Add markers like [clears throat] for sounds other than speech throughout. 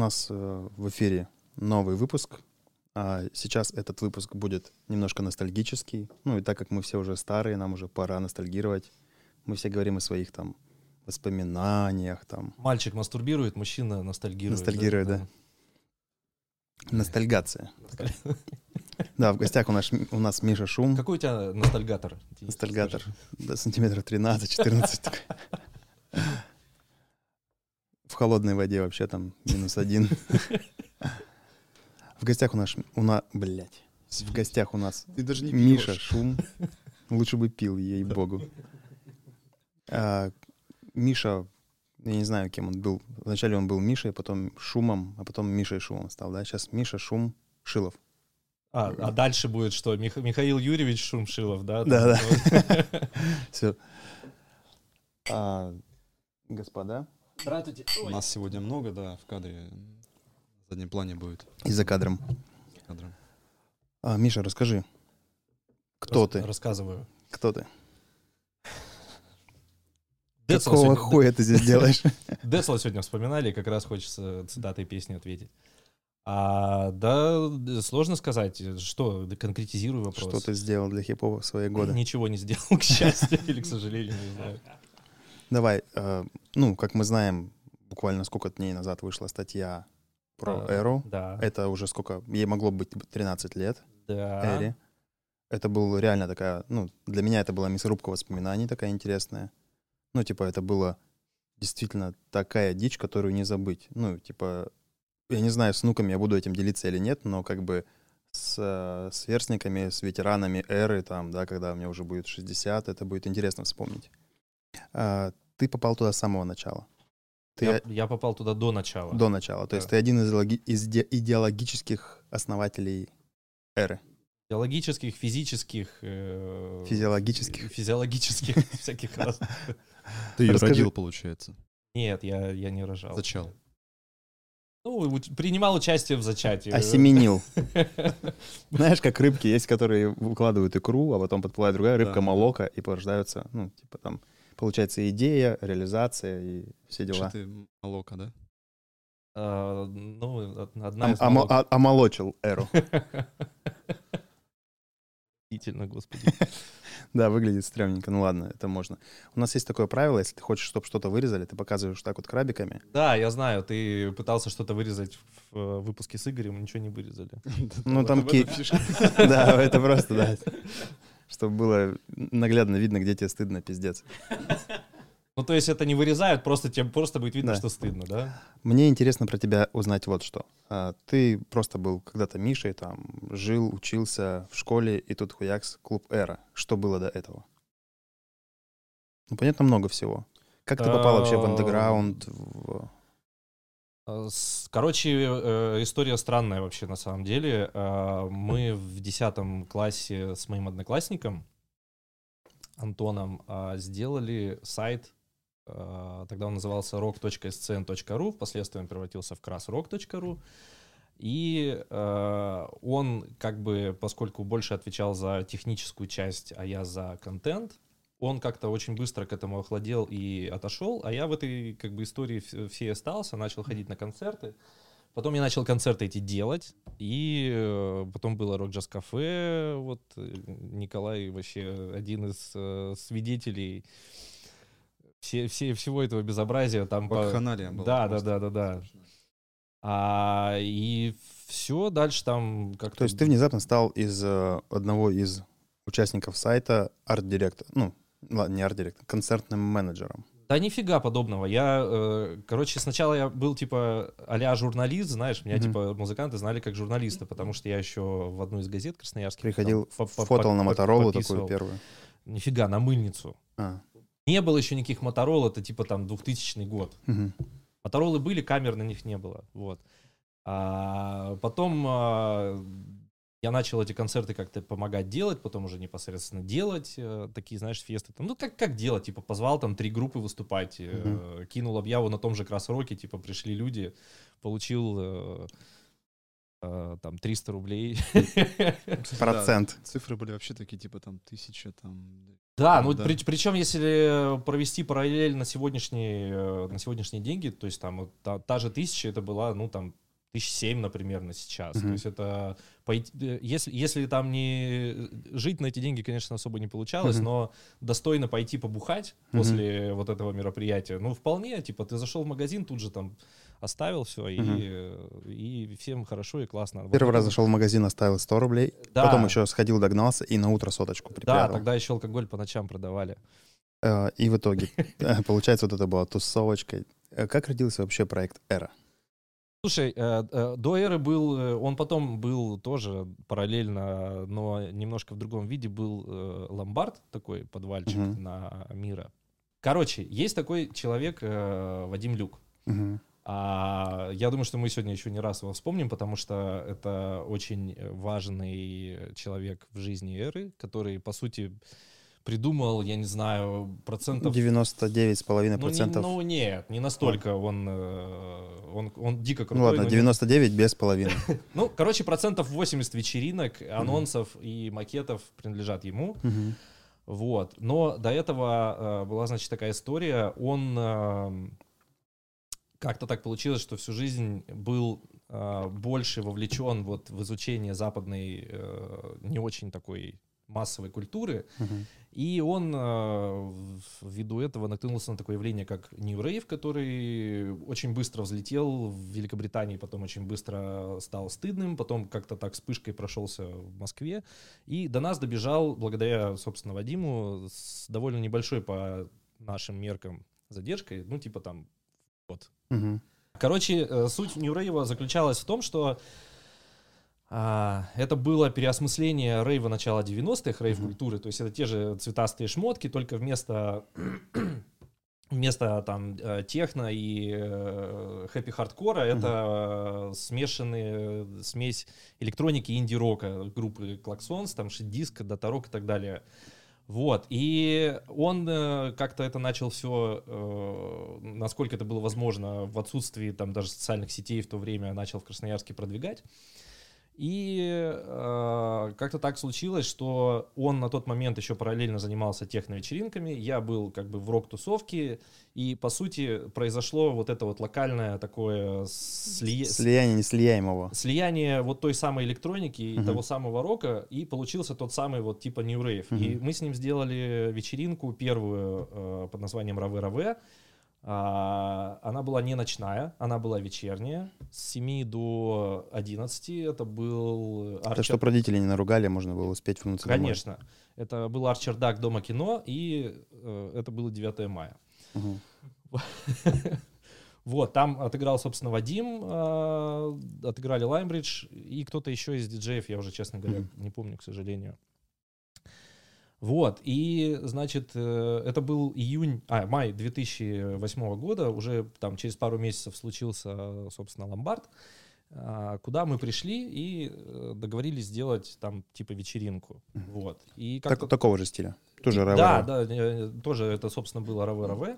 нас э, в эфире новый выпуск. А сейчас этот выпуск будет немножко ностальгический. Ну и так как мы все уже старые, нам уже пора ностальгировать. Мы все говорим о своих там воспоминаниях, там. Мальчик мастурбирует, мужчина ностальгирует. Ностальгирует, да. Ностальгация. Да, в гостях у нас, у нас Миша Шум. Какой у тебя ностальгатор? Ностальгатор. Да, сантиметров 13-14. [laughs] В холодной воде вообще там минус один. В гостях у нас, у нас, блядь, в гостях у нас Ты даже не Миша пьешь. Шум. Лучше бы пил, ей-богу. А, Миша, я не знаю, кем он был. Вначале он был Мишей, потом Шумом, а потом Мишей Шумом стал, да? Сейчас Миша Шум Шилов. А, а дальше будет что? Мих- Михаил Юрьевич Шумшилов, да? Да, да. [laughs] Все. А, господа, Здравствуйте. У нас сегодня много, да, в кадре. На заднем плане будет. и за кадром. за кадром. А, Миша, расскажи, кто Рас- ты? Рассказываю. Кто ты? Децла Какого сегодня, хуя ты здесь делаешь? [laughs] Децла сегодня вспоминали, как раз хочется цитатой песни ответить. А, да, сложно сказать, что, конкретизирую вопрос. Что ты сделал для хип-хопа в свои годы? Ничего не сделал, [laughs] к счастью или к сожалению, не знаю. Давай, э, ну, как мы знаем, буквально сколько дней назад вышла статья про А, Эру. Да. Это уже сколько? Ей могло быть 13 лет, да. Эре. Это был реально такая, ну, для меня это была мясорубка воспоминаний такая интересная. Ну, типа, это было действительно такая дичь, которую не забыть. Ну, типа, я не знаю, с внуками я буду этим делиться или нет, но как бы с э, сверстниками, с ветеранами эры, там, да, когда мне уже будет 60, это будет интересно вспомнить. А, ты попал туда с самого начала. Ты Я, я попал туда до начала. до начала. То есть Да. ты один из, идеологи- из де- идеологических основателей эры. Биологических, физических, э, Физиологических. физиологических [laughs] всяких раз. Ты ее родил, получается. Нет, я, я не рожал. Зачал. Ну, принимал участие в зачатии. Осеменил. [laughs] Знаешь, как рыбки есть, которые выкладывают икру, а потом подплывает другая рыбка молока, и порождаются, ну, типа там, получается идея, реализация и все Что дела. ты молока, да? А, ну, од- одна из омо- молок- а- Омолочил эру. Действительно, господи. [laughs] Да, выглядит стрёмненько. Ну ладно, это можно. У нас есть такое правило, если ты хочешь, чтобы что-то вырезали, ты показываешь так вот крабиками. Да, я знаю, ты пытался что-то вырезать в э, выпуске с Игорем, ничего не вырезали. [laughs] Ну, там. [laughs] Да, это просто, да. Чтобы было наглядно видно, где тебе стыдно, пиздец. Ну, то есть это не вырезают, просто тебе просто будет видно, Да. что стыдно, да? Мне интересно про тебя узнать вот что. А, Ты просто был когда-то Мишей, там, жил, учился в школе, и тут хуякс, клуб Эра. Что было до этого? Ну, понятно, много всего. Как ты попал вообще в А, андеграунд? в- Короче, э, история странная вообще на самом деле. А, Мы в 10 классе с моим одноклассником Антоном сделали сайт, тогда он назывался rock.scn.ru, впоследствии он превратился в красrock.ru. И э, он, как бы, поскольку больше отвечал за техническую часть, а я за контент, он как-то очень быстро к этому охладел и отошел, а я в этой как бы истории вс- всей остался, начал ходить на концерты. Потом я начал концерты эти делать, и э, потом было Рок Джаз Кафе, вот э, Николай вообще один из э, свидетелей все, все, всего этого безобразия. Там по- Вакханалия была Да, да, да, да, да. А, и все, дальше там как-то... То есть ты внезапно стал из э, одного из участников сайта арт-директор, ну, ладно, не арт-директор, концертным менеджером. Да нифига подобного. Я, э, короче, сначала я был типа а журналист, знаешь, меня Мгм. типа музыканты знали как журналиста, потому что я еще в одну из газет красноярских Приходил, там фотал на Моторолу такую первую. Нифига, на мыльницу. А, Не было еще никаких Моторол, это типа там 2000 год. мгм. Моторолы были, камер на них не было. Вот. А потом а, я начал эти концерты как-то помогать делать, потом уже непосредственно делать э, такие, знаешь, фесты. Там, ну, как, как делать? Типа, позвал там три группы выступать, э, кинул объяву на том же Красроке, типа, пришли люди, получил э, э, там 300 рублей. [laughs] Да, Процент. Цифры были вообще такие, типа там тысяча, там... Да, ну Да. при- причем если провести параллель на сегодняшние, э, на сегодняшние деньги, то есть там вот та, та же тысяча, это была, ну там, тысяч семь, например, на сейчас. То Мгм. есть это, пойти- э, если, если там не жить на эти деньги, конечно, особо не получалось, Мгм. но достойно пойти побухать Мгм. после вот этого мероприятия, ну вполне, типа ты зашел в магазин, тут же там оставил все, и, Мгм. э, и всем хорошо и классно. Вот Первый это раз вот- зашел в магазин, оставил 100 рублей, Да. потом еще сходил, догнался и на утро соточку Да, припрятал. тогда еще алкоголь по ночам продавали. Э, И в итоге, э, получается, вот это была тусовочка. Э, Как родился вообще проект «Эра»? Слушай, э, э, до эры был, э, он потом был тоже параллельно, но немножко в другом виде был э, ломбард такой подвальчик Мгм. на мира. Короче, есть такой человек э, Вадим Люк. Мгм. А, я думаю, что мы сегодня еще не раз его вспомним, потому что это очень важный человек в жизни эры, который, по сути, придумал, я не знаю, процентов 99,5%. ну, не, процентов. ну нет, не настолько он, э, он, он дико крутой. Ну ладно, но не- 99 без половины. [laughs] Ну, короче, процентов 80 вечеринок, анонсов и макетов принадлежат ему. Вот. Но до этого э, была, значит, такая история. Он э, как-то так получилось, что всю жизнь был больше вовлечен вот в изучение западной не очень такой массовой культуры. Мгм. И он э, ввиду этого наткнулся на такое явление, как New Rave, который очень быстро взлетел в Великобритании, потом очень быстро стал стыдным, потом как-то так вспышкой прошелся в Москве. И до нас добежал, благодаря, собственно, Вадиму, с довольно небольшой по нашим меркам задержкой, ну, типа там год. Мгм. Короче, э, суть New Rave заключалась в том, что это было переосмысление рейва начала 90-х, рейв-культуры, то есть это те же цветастые шмотки, только вместо [clears throat] вместо там э, техно и э, happy-хардкора это э, смешанные э, смесь электроники и инди-рока группы Klaxons, там Shitdisco, Datarock и так далее. Вот, и он как-то это начал все, насколько это было возможно, в отсутствии там даже социальных сетей в то время начал в Красноярске продвигать. И э, как-то так случилось, что он на тот момент еще параллельно занимался техно-вечеринками, я был как бы в рок-тусовке, и по сути произошло вот это вот локальное такое слие- Слияние неслияемого. слияние вот той самой электроники и Мгм. того самого рока, и получился тот самый вот типа New Rave. И Мгм. мы с ним сделали вечеринку первую э, под названием Раве Раве. А, она была не ночная, она была вечерняя, с 7 до 11. Это был Это Арчер- чтобы родители не наругали, можно было успеть вернуться домой. Конечно. Это был Арчердак Дома кино, и э, это было 9 мая. [laughs] Вот, там отыграл, собственно, Вадим, э, отыграли Лаймбридж и кто-то еще из диджеев, я уже, честно говоря, не помню, к сожалению. Вот, и, значит, э, это был июнь, а, май 2008 года, уже там через пару месяцев случился, собственно, ломбард, а, куда мы пришли и э, договорились сделать там типа вечеринку, вот. И Так- как такого же стиля. Тоже рэвэ. Да, да, э, тоже это, собственно, было раве раве.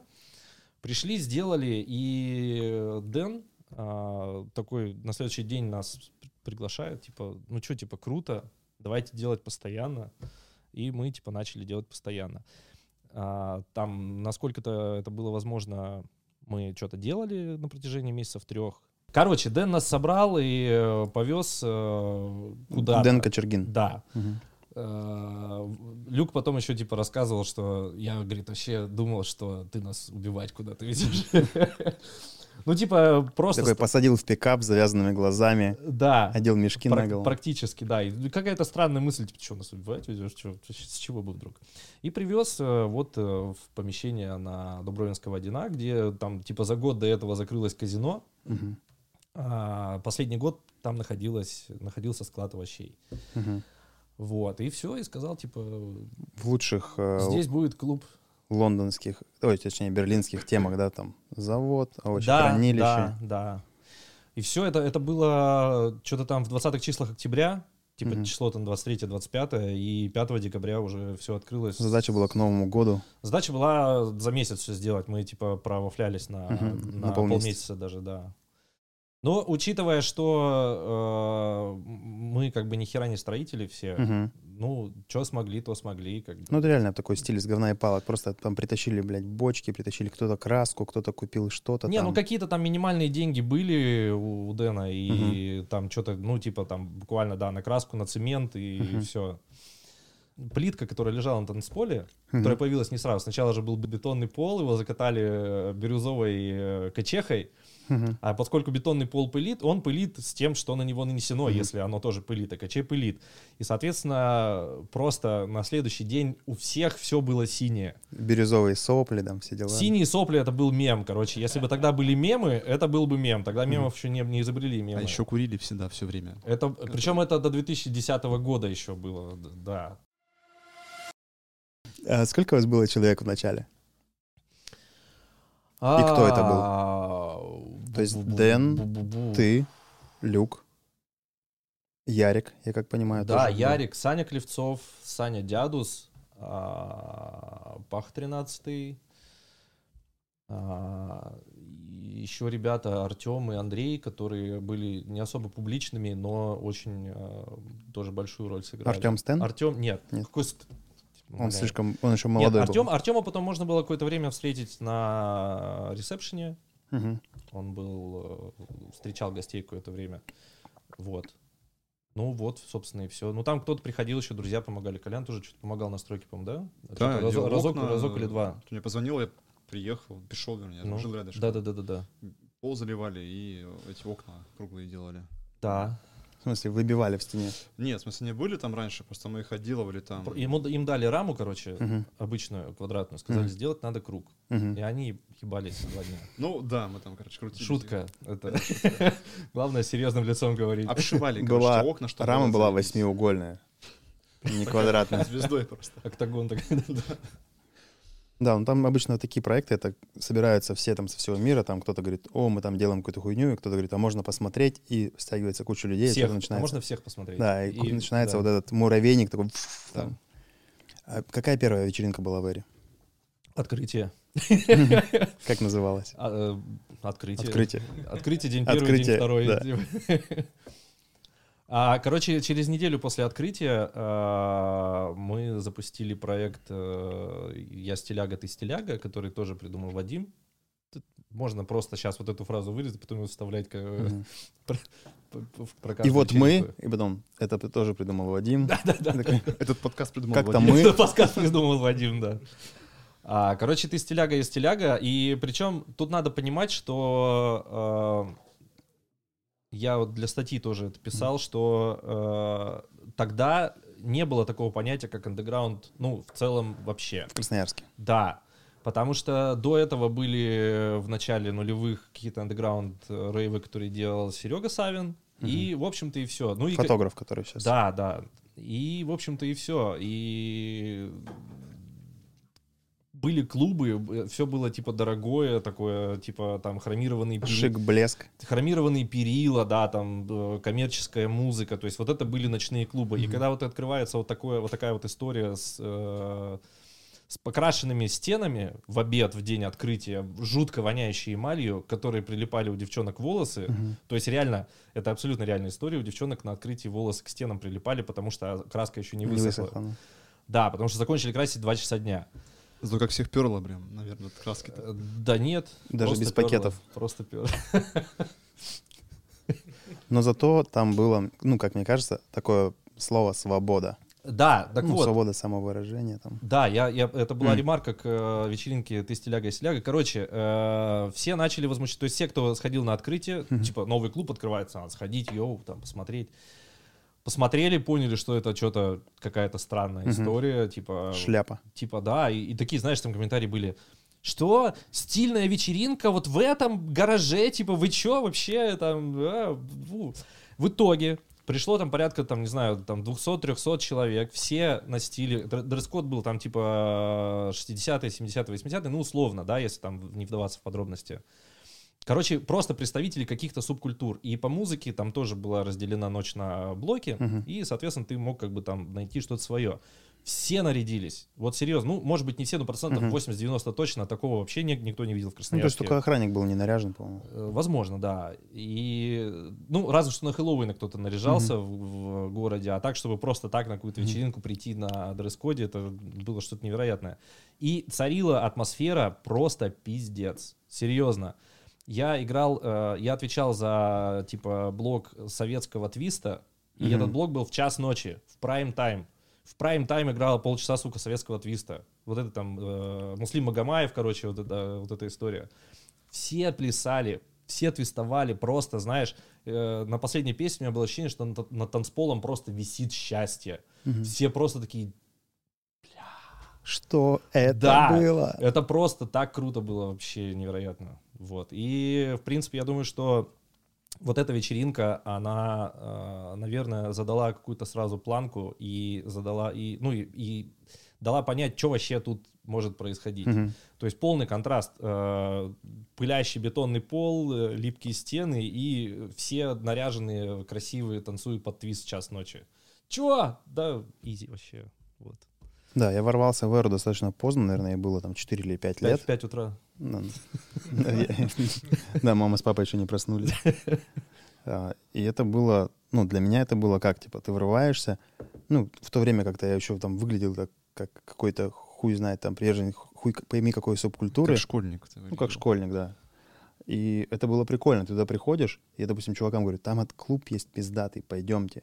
Пришли, сделали, и Дэн а, такой на следующий день нас приглашает, типа, ну что, типа, круто, давайте делать постоянно. И мы, типа, начали делать постоянно. А, Там, насколько-то это было возможно, мы что-то делали на протяжении месяцев трех. Короче, Дэн нас собрал и э, повез э, куда-то. Дэн Кочергин. Да. Э, Люк потом еще типа рассказывал, что я, говорит, вообще думал, что ты нас убивать куда-то везешь. Ну, типа, просто... Такой посадил в пикап с завязанными глазами, Да. одел мешки на голову. Практически, да. И какая-то странная мысль, типа, что нас убивать везешь, чё- с чего бы вдруг? И привез э, вот э, в помещение на Дубровинского 1, где там типа за год до этого закрылось казино, Мгм. а последний год там находилось, находился склад овощей. Мгм. Вот, и все, и сказал, типа, В лучших э, здесь будет клуб лондонских, ой, точнее, берлинских темах, да, там завод, да, овощехранилище. да, да. И все это, это было что-то там в 20-х числах октября, типа Мгм. число там 23-25, и 5 декабря уже все открылось. Задача была к Новому году. Задача была за месяц все сделать. Мы типа провафлялись на, Мгм, на, на полмесяца. полмесяца даже, да. Но учитывая, что э, мы как бы ни хера не строители все. Мгм. Ну, что смогли, то смогли. Как бы. Ну, это реально такой стиль из говна и палок. Просто там притащили, блядь, бочки, притащили кто-то краску, кто-то купил что-то Не, там. ну какие-то там минимальные деньги были у, у Дэна, и там что-то, ну, типа там буквально, да, на краску, на цемент, и Мгм. все. Плитка, которая лежала на танцполе, Мгм. которая появилась не сразу. Сначала же был бетонный пол, его закатали э, бирюзовой э, качехой, А поскольку бетонный пол пылит, он пылит с тем, что на него нанесено, Мгм. если оно тоже пылит, а качей пылит. И, соответственно, просто на следующий день у всех все было синее. Бирюзовые сопли, там все дела. Синие сопли это был мем, короче. Если бы тогда были мемы, это был бы мем. Тогда мемов еще не, не изобрели мемы. А еще курили всегда, все время. Это, причем это до 2010 года еще было, да. А сколько у вас было человек в начале? кто это был? То есть Дэн, Ты, Люк, Ярик, я как понимаю, Да, тоже. Ярик, Саня Клевцов, Саня Дядус, а, Пах 13 еще ребята Артем и Андрей, которые были не особо публичными, но очень а, тоже большую роль сыграли. Артем Стен? Артем, нет. Нет. Какой Он Умоляю. слишком, он еще Нет, молодой Артем, был. Артема потом можно было какое-то время встретить на ресепшене. Мгм. Он был, э, встречал гостей какое-то время. Вот. Ну вот, собственно, и все. Ну там кто-то приходил, еще друзья помогали. Колян тоже что-то помогал на стройке, по-моему, да? Разо- делал разок, окна. разок или два. Ты мне позвонил, я приехал, пришел, вернее, Ну, жил рядышком. Да, да, да, да, да. Пол заливали и эти окна круглые делали. Да. В смысле, выбивали в стене. Нет, в смысле, не были там раньше, просто мы их отделывали там. Ему, им дали раму, короче, Мгм. обычную, квадратную. Сказали, Мгм. сделать надо круг. Мгм. И они ебались два дня. Ну да, мы там, короче, крутили. Шутка. Это [laughs] главное серьезным лицом говорить. Обшивали, Была- короче, окна, чтобы... Рама была восьмиугольная, не квадратная. [laughs] Звездой просто. Октагон так. Да, ну там обычно такие проекты, это собираются все там со всего мира, там кто-то говорит, о, мы там делаем какую-то хуйню, и кто-то говорит, а можно посмотреть, и стягивается куча людей, и Всех. А начинается. можно всех посмотреть. Да, и, И- начинается да. вот этот муравейник такой. Да. там. А какая первая вечеринка была в Эре? Открытие. [laughs] Как называлась? А, э, Открытие. Открытие. Открытие день первый, день второй. [laughs] А, короче, через неделю после открытия а, мы запустили проект э, «Я стиляга, ты стиляга», который тоже придумал Вадим. Тут можно просто сейчас вот эту фразу вырезать, потом ее вставлять к, э, Мгм. [laughs] п- п- в- про И вот мы, и потом, это тоже придумал Вадим. Да-да-да. Этот подкаст придумал Как там Вадим. мы? Это подкаст придумал Вадим, да. А, короче, ты стиляга и стиляга. И причем тут надо понимать, что э, я вот для статьи тоже это писал, что э, тогда не было такого понятия, как андеграунд, ну, в целом вообще. В Красноярске. Да, потому что до этого были в начале нулевых какие-то андеграунд э, рейвы, которые делал Серега Савин. И, в общем-то, и все. Ну, и, Фотограф, который сейчас. да, да. И, в общем-то, и все. И были клубы, все было типа дорогое, такое, типа там хромированный пери- Шик, блеск. хромированные перила, да, там э, коммерческая музыка, то есть вот это были ночные клубы. И когда вот открывается вот такое, вот такая вот история с э, с покрашенными стенами в обед, в день открытия, жутко воняющие эмалью, которые прилипали у девчонок волосы. Мгм. То есть реально, это абсолютно реальная история. У девчонок на открытии волосы к стенам прилипали, потому что краска еще не Не высохла. Да, потому что закончили красить 2 часа дня. Зато как всех перло, прям, наверное, от краски Э, Да нет. Даже без пёрло, пакетов. Просто пёрло. Но зато там было, ну, как мне кажется, такое слово «свобода». Да, так ну, вот. свобода самовыражения там. Да, я, я, это была Мгм. ремарка к э, вечеринке «Ты стиляга и стиляга». Короче, э, все начали возмущаться. То есть все, кто сходил на открытие, Мгм. типа новый клуб открывается, надо сходить, йоу, там посмотреть. Посмотрели, поняли, что это что-то какая-то странная Мгм. история, типа... Шляпа. Типа, да, и, и такие, знаешь, там комментарии были. Что? Стильная вечеринка вот в этом гараже? Типа, вы чё вообще там? а, фу». В итоге пришло там порядка, там, не знаю, там 200-300 человек, все на стиле, др- дресс-код был там типа 60-е, 70-е, 80-е, ну, условно, да, если там не вдаваться в подробности. Короче, просто представители каких-то субкультур. И по музыке там тоже была разделена ночь на блоки, Мгм. и, соответственно, ты мог как бы там найти что-то свое. Все нарядились. Вот серьезно. Ну, может быть, не все, но процентов Мгм. 80-90 точно. Такого вообще ни- никто не видел в Ну, то есть Красноярске. только охранник был не наряжен, по-моему. Э, Возможно, да. И, ну, разве что на Хэллоуина кто-то наряжался в, в городе, а так, чтобы просто так на какую-то вечеринку прийти на дресс-коде, это было что-то невероятное. И царила атмосфера просто пиздец. Серьезно. Я играл, э, я отвечал за, типа, блок советского твиста, и Мгм. этот блок был в час ночи, в прайм-тайм. В прайм-тайм играло полчаса, сука, советского твиста. Вот это там, э, Муслим Магомаев, короче, вот, это, вот эта история. Все плясали, все твистовали, просто, знаешь, э, на последней песне у меня было ощущение, что над, над танцполом просто висит счастье. Мгм. Все просто такие, Что это Да. было? это просто так круто было, вообще невероятно. Вот. И, в принципе, я думаю, что вот эта вечеринка, она, э, наверное, задала какую-то сразу планку и задала, и, ну, и, и дала понять, что вообще тут может происходить. Мгм. То есть полный контраст. э, Пылящий бетонный пол, э, липкие стены и все наряженные, красивые, танцуют под твист час ночи. Чего? Да, изи вообще. Вот. Да, я ворвался в эру достаточно поздно, наверное, было там 4 или 5 Пять лет. в 5 утра. Ну, Да, мама с папой еще не проснулись. А, И это было, ну, для меня это было как, типа, ты врываешься, ну, в то время как-то я еще там выглядел как, как какой-то хуй знает там приверженец, хуй пойми какой субкультуры. Как школьник. Ну, как школьник, да. И это было прикольно. Ты туда приходишь, и я, допустим, чувакам говорю, там от клуб есть пиздатый, пойдемте.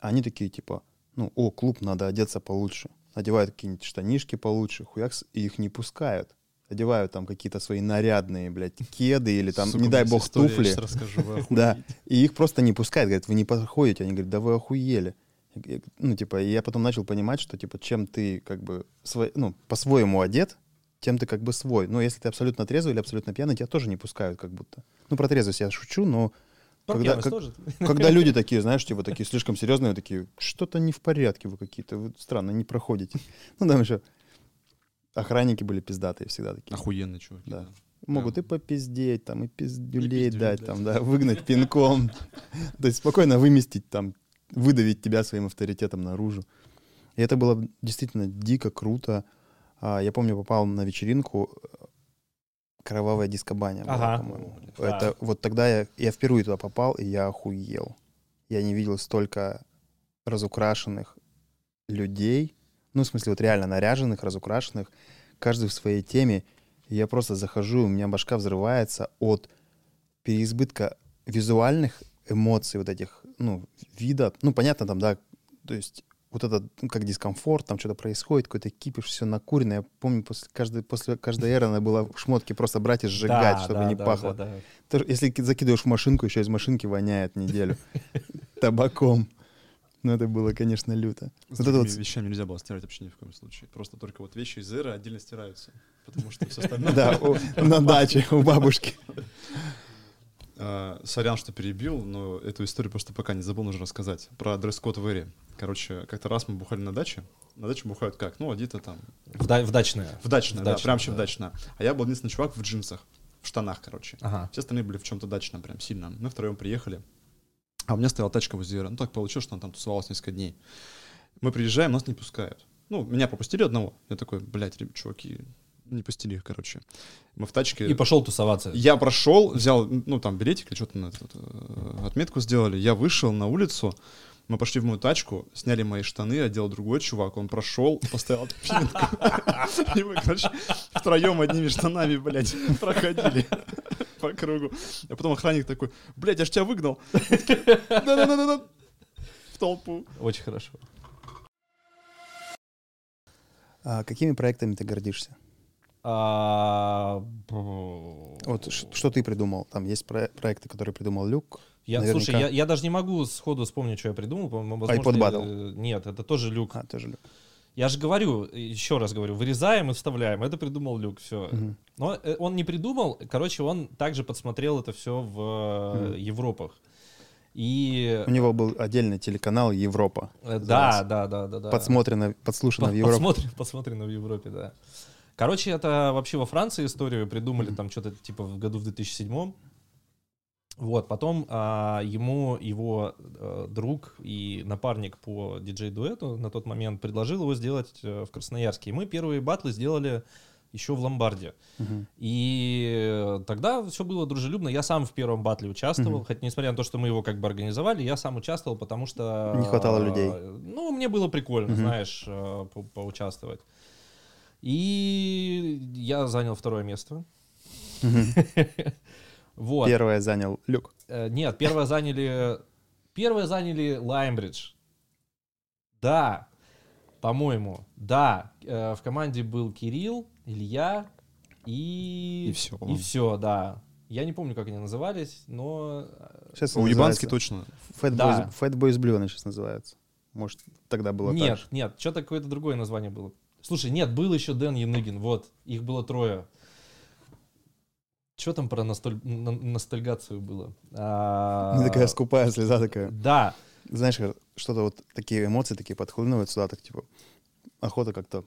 А они такие, типа, ну, о, клуб, надо одеться получше. Надевают какие-нибудь штанишки получше, хуякс, и их не пускают. Одевают там какие-то свои нарядные, блядь, кеды или там, Сука, не дай бог, туфли. расскажу, [laughs] Да. И их просто не пускают, говорят, вы не подходите. Они говорят, да вы охуели. Ну, типа, и я потом начал понимать, что, типа, чем ты, как бы, свой, ну, по-своему одет, тем ты как бы свой. Но если ты абсолютно трезвый или абсолютно пьяный, тебя тоже не пускают как будто. Ну, про трезвость я шучу, но Про Когда- как- тоже? когда [laughs] люди такие, знаешь, типа, такие слишком серьезные, такие, что-то не в порядке вы какие-то, вы странно, не проходите. [laughs] Ну, там еще охранники были пиздатые всегда такие. Охуенный чувак. Да. Могут и попиздеть, там, и пиздюлей пиздюлей дать, дать. там, да, выгнать пинком. То есть спокойно выместить, там, выдавить тебя своим авторитетом наружу. И это было действительно дико круто. А, Я помню, попал на вечеринку э, «Кровавая дискобаня», была, Ага. по-моему. Да. Это вот тогда я, я впервые туда попал, и я охуел. Я не видел столько разукрашенных людей, ну, в смысле, вот реально наряженных, разукрашенных, каждый в своей теме. И я просто захожу, у меня башка взрывается от переизбытка визуальных эмоций, вот этих, ну, вида. Ну, понятно, там, да, то есть вот это, ну, как дискомфорт, там что-то происходит, какой-то кипиш, все накурено. Я помню, после каждой, после каждой эры надо было шмотки просто брать и сжигать, Да, чтобы да, не да, пахло. да, да. Если ки- закидываешь в машинку, еще из машинки воняет неделю [laughs] табаком. Ну, это было, конечно, люто. С Вот это вот вещами нельзя было стирать вообще ни в коем случае. Просто только вот вещи из эра отдельно стираются. Потому что все остальное... Да, [laughs] на даче у бабушки. А, Сорян, что перебил, но эту историю просто пока не забыл, нужно рассказать. Про дресс-код в Эре. Короче, как-то раз мы бухали на даче. На даче бухают как? Ну, одето там В, да- в дачное. в дачное, да, дачное, прям вообще в да. дачное. А я был единственный чувак в джинсах, в штанах, короче. Ага. Все остальные были в чем-то дачном, прям сильно. Мы втроем приехали. А у меня стояла тачка возле. Ну, так получилось, что она там тусовалась несколько дней. Мы приезжаем, нас не пускают. Ну, меня пропустили одного. Я такой, блядь, чуваки, не пустили их, короче. Мы в тачке... И пошел тусоваться. Я прошел, взял, ну, там, билетик или что-то на этот, э, отметку сделали. Я вышел на улицу, мы пошли в мою тачку, сняли мои штаны, одел другой чувак, он прошел, поставил отметку. [laughs] И мы, короче, втроем одними штанами, блядь, проходили по кругу. А потом охранник такой, блядь, я ж тебя выгнал. Да-да-да-да. В толпу. Очень хорошо. А какими проектами ты гордишься? А, Вот ш- что ты придумал? Там есть про- проекты, которые придумал Люк. Я, Наверняка. слушай, я, я даже не могу сходу вспомнить, что я придумал. возможно, iPod Battle. э, Нет, это тоже люк. А, тоже Люк. Я же говорю, еще раз говорю, вырезаем и вставляем. Это придумал люк, все. Мгм. Но э, он не придумал, короче, он также подсмотрел это все в э, Мгм. Европах. И У него был отдельный телеканал Европа. э, да, называется. да, да, да, да. Подсмотрено, подслушано По- в Европе. Подсмотрено, подсмотрено в Европе, да. Короче, это вообще во Франции историю придумали, Мгм. там что-то типа в году в 2007 Вот, потом а, ему его а, друг и напарник по диджей-дуэту на тот момент предложил его сделать а, в Красноярске. И мы первые батлы сделали еще в Ломбарде. Мгм. И тогда все было дружелюбно. Я сам в первом батле участвовал, Мгм. хотя несмотря на то, что мы его как бы организовали, я сам участвовал, потому что... Не хватало людей. Ну, мне было прикольно, Мгм. знаешь, по- поучаствовать. И я занял второе место. Мгм. [laughs] Вот. Первое занял Люк. Э, Нет, первое заняли... Первое заняли Лаймбридж. Да, по-моему, да. Э, В команде был Кирилл, Илья и... И всё. И все, да. Я не помню, как они назывались, но... э, Сейчас У Ебанский точно. Fat Да. Boys, Fat Blue они сейчас называются. Может, тогда было так Нет, же. нет, что-то какое-то другое название было. Слушай, нет, был еще Дэн Яныгин, вот, их было трое. Что там про носталь- ностальгацию было? А, Ну, такая скупая слеза такая. Да, Знаешь, как что-то вот такие эмоции такие подхлынывают сюда, так типа охота как-то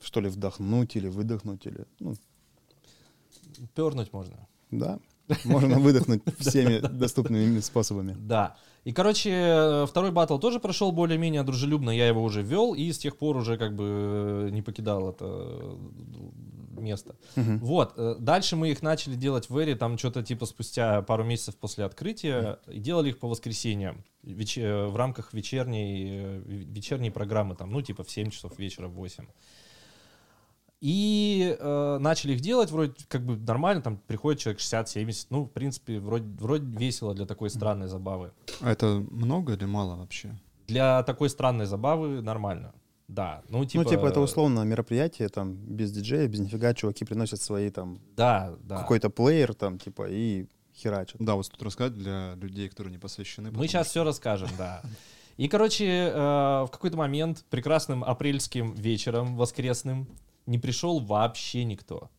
что ли вдохнуть или выдохнуть или ну пернуть можно. да можно выдохнуть [laughs] всеми доступными способами. Да. И, короче, э, второй батл тоже прошел более-менее дружелюбно, я его уже вел, и с тех пор уже как бы э, не покидал это э, место. Мгм. Вот, э, дальше мы их начали делать в Эре, там что-то типа спустя пару месяцев после открытия, и делали их по воскресеньям, веч- э, в рамках вечерней, э, ве- вечерней программы, там, ну, типа в 7 часов вечера, в 8. И э, начали их делать, вроде как бы нормально, там приходит человек 60-70, ну, в принципе, вроде, вроде весело для такой странной забавы. А это много или мало вообще? Для такой странной забавы нормально. Да, ну типа... ну типа это условно мероприятие там без диджея, без нифига, чуваки приносят свои там Да, да. какой-то плеер там типа и херачат. Да, вот тут рассказать для людей, которые не посвящены. Мы сейчас что- все расскажем, да. И, короче, э, в какой-то момент прекрасным апрельским вечером воскресным не пришел вообще никто.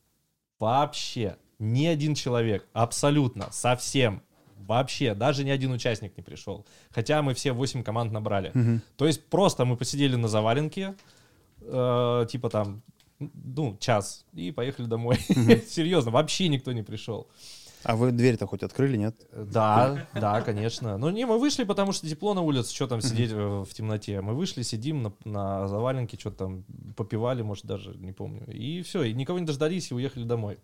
Вообще. Ни один человек. Абсолютно. Совсем. Вообще. Даже ни один участник не пришел. Хотя мы все 8 команд набрали. Мгм. То есть просто мы посидели на заваленке, э, типа там, ну, час, и поехали домой. [laughs] Серьезно, вообще никто не пришел. А вы дверь-то хоть открыли, нет? Да, да, конечно. Ну, не, мы вышли, потому что тепло на улице, что там сидеть э, в темноте. Мы вышли, сидим на, на заваленке, что-то там попивали, может, даже, не помню. И все, и никого не дождались, и уехали домой.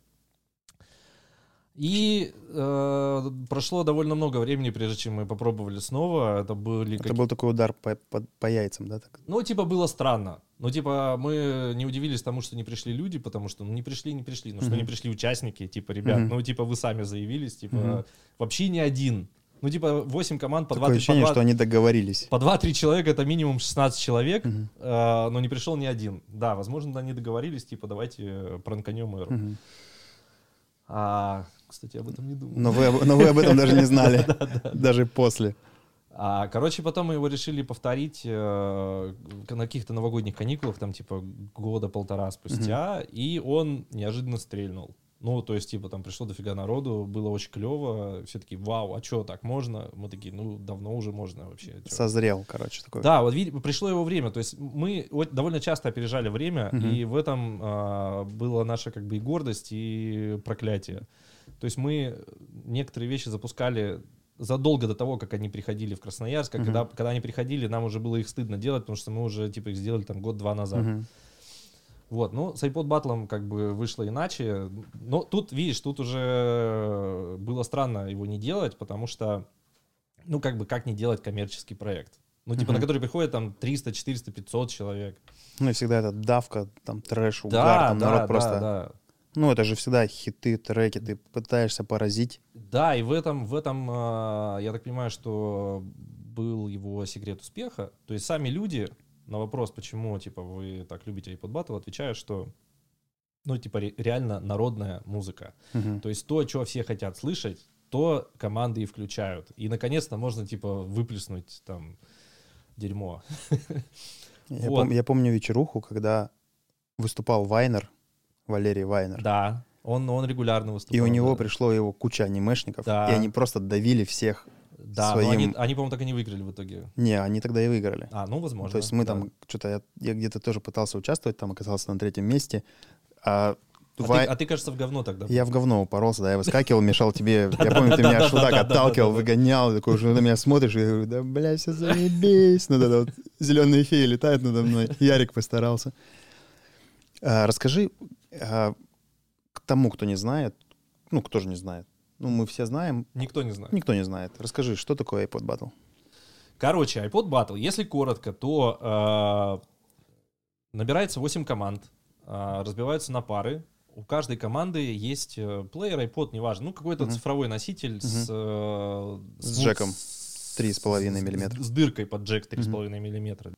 И э, прошло довольно много времени, прежде чем мы попробовали снова. Это были Это был такой удар по, по- по яйцам, да? Так? Ну, типа, было странно. Ну, типа, мы не удивились тому, что не пришли люди, потому что, ну, не пришли, не пришли. Ну, что Мгм. не пришли участники, типа, ребят, Мгм. ну, типа, вы сами заявились, типа, Мгм. вообще не один. Ну, типа, 8 команд по 2-3 Такое ощущение, что они договорились. по 2-3 человека, это минимум 16 человек, Мгм. э, но не пришел ни один. Да, возможно, они договорились, типа, давайте э, пранканем эру. Мгм. А, кстати, об этом не думал. Но вы, но вы об этом даже не знали. [laughs] Даже после. А, короче, потом мы его решили повторить э, на каких-то новогодних каникулах, там, типа, года полтора спустя, и он неожиданно стрельнул. Ну, то есть, типа, там пришло дофига народу, было очень клево, все такие, вау, а что, так можно? Мы такие, ну, давно уже можно вообще. чё?» Созрел, короче, такой. Да, вот види- пришло его время. То есть мы довольно часто опережали время, Мгм. и в этом а, была наша как бы и гордость, и проклятие. То есть мы некоторые вещи запускали задолго до того, как они приходили в Красноярск, Мгм. когда, когда они приходили, нам уже было их стыдно делать, потому что мы уже типа их сделали там год-два назад. Мгм. Вот, ну, с iPod батлом как бы вышло иначе. Но тут, видишь, тут уже было странно его не делать, потому что, ну, как бы, как не делать коммерческий проект? Ну, типа, Мгм. на который приходит там 300, 400, 500 человек. Ну и всегда это давка, там трэш, угар, Да, там да, народ да, просто... да. Ну это же всегда хиты, треки, ты пытаешься поразить. Да, и в этом, в этом, а, я так понимаю, что был его секрет успеха. То есть сами люди на вопрос, почему, типа, вы так любите iPod Battle, отвечают, что, ну, типа, ре- реально народная музыка. Мгм. То есть то, что все хотят слышать, то команды и включают. И, наконец-то, можно, типа, выплеснуть там дерьмо. [laughs] Я, Вот. пом- я помню вечеруху, когда выступал Вайнер, Валерий Вайнер. Да, он, он регулярно выступал. И у него да. пришло его куча анимешников, Да. и они просто давили всех. Да, но своим- они, они, по-моему, так и не выиграли в итоге. Не, они тогда и выиграли. А, ну, возможно. То есть мы да. там что-то, я, я где-то тоже пытался участвовать, там оказался на третьем месте, а А, Вай- ты, а ты, кажется, в говно тогда. Я в говно упоролся, да, я выскакивал, мешал тебе. Я помню, ты меня да, отталкивал, выгонял, такой уже на меня смотришь, и я говорю, да, бля, все заебись. Ну, да, вот зеленые феи летают надо мной. Ярик постарался. А, Расскажи а, к тому, кто не знает, ну, кто же не знает, ну, мы все знаем, Никто не знает. никто не знает. Расскажи, что такое iPod Battle? Короче, iPod Battle, если коротко, то э, набирается 8 команд, э, разбиваются на пары. У каждой команды есть э, плеер, iPod, неважно, ну какой-то Мгм. цифровой носитель с, э, С ну, джеком с- 3,5 с- миллиметра. С, дыркой под джек 3,5 миллиметра. И, э,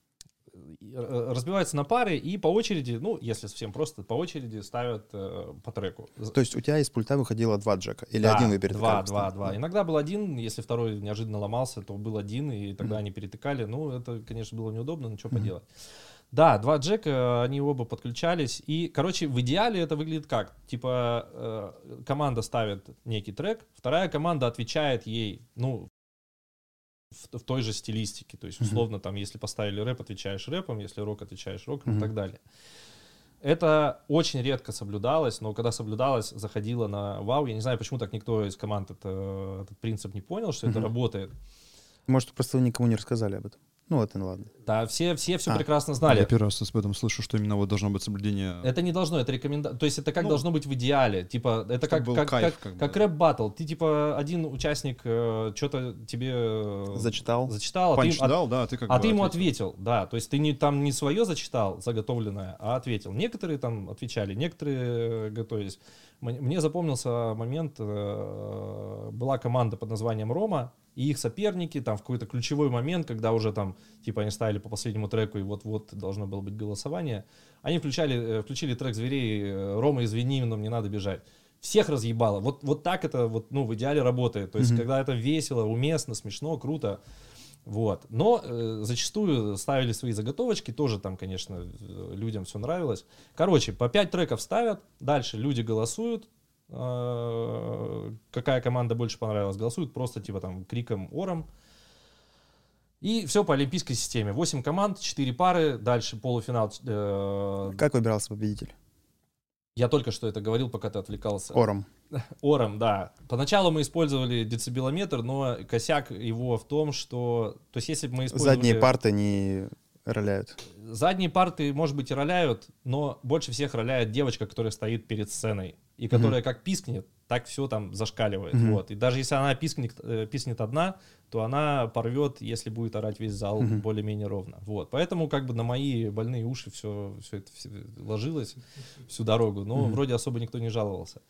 Разбиваются на пары и по очереди, ну, если совсем просто, по очереди ставят э, по треку. То есть у тебя из пульта выходило два джека? Или Да, один вы перетыкали Два, два, два. Иногда был один, если второй неожиданно ломался, то был один, и тогда они перетыкали. Ну, это, конечно, было неудобно, но что Мгм. поделать. Да, два джека, они оба подключались. И, короче, в идеале это выглядит как? Типа, э, команда ставит некий трек, вторая команда отвечает ей, ну, в, в той же стилистике. То есть, условно, там, если поставили рэп, отвечаешь рэпом, если рок, отвечаешь роком и так далее. Это очень редко соблюдалось, но когда соблюдалось, заходило на вау. Я не знаю, почему так никто из команд это, этот принцип не понял, что это работает. Может, просто вы никому не рассказали об этом? Ну, вот и ну ладно. Да, все, все все А. прекрасно Я знали. первый раз об этом слышу, что именно вот должно быть соблюдение... Это не должно, это рекомендация. То есть это как Ну, должно быть в идеале. Типа, это как, был как, кайф, как, как как бы. рэп батл. Ты типа один участник что-то тебе э, Зачитал? зачитал, а ты, Панч а- дал, да, а ты как а бы ты ему ответил. ответил, да. То есть ты не, там не свое зачитал, заготовленное, а ответил. Некоторые там отвечали, некоторые э, готовились. Мне мне запомнился момент, э, была команда под названием Рома, и их соперники там в какой-то ключевой момент, когда уже там, типа, они ставили по последнему треку, и вот-вот должно было быть голосование, они включали, э, включили трек зверей э, «Рома, извини, но мне надо бежать». Всех разъебало. Вот, вот так это вот, ну, в идеале работает. То есть, Мгм. когда это весело, уместно, смешно, круто, вот. Но э, зачастую ставили свои заготовочки, тоже там, конечно, людям все нравилось. Короче, по 5 треков ставят, дальше люди голосуют, какая команда больше понравилась, голосуют просто типа там криком, ором. И все по олимпийской системе. 8 команд, 4 пары, дальше полуфинал. э, Как выбирался победитель? я только что это говорил, пока ты отвлекался. Ором. [laughs] Ором, да. Поначалу мы использовали децибелометр, но косяк его в том, что... То есть если бы мы использовали... Задние парты не роляют. Задние парты, может быть, и роляют, но больше всех роляет девочка, которая стоит перед сценой. И которая как пискнет, так все там зашкаливает. Мгм. Вот. И даже если она пискнет, э, писнет одна, то она порвет, если будет орать весь зал Мгм. более-менее ровно. Вот. Поэтому как бы на мои больные уши все, все это всё ложилось всю дорогу. Но Мгм. вроде особо никто не жаловался.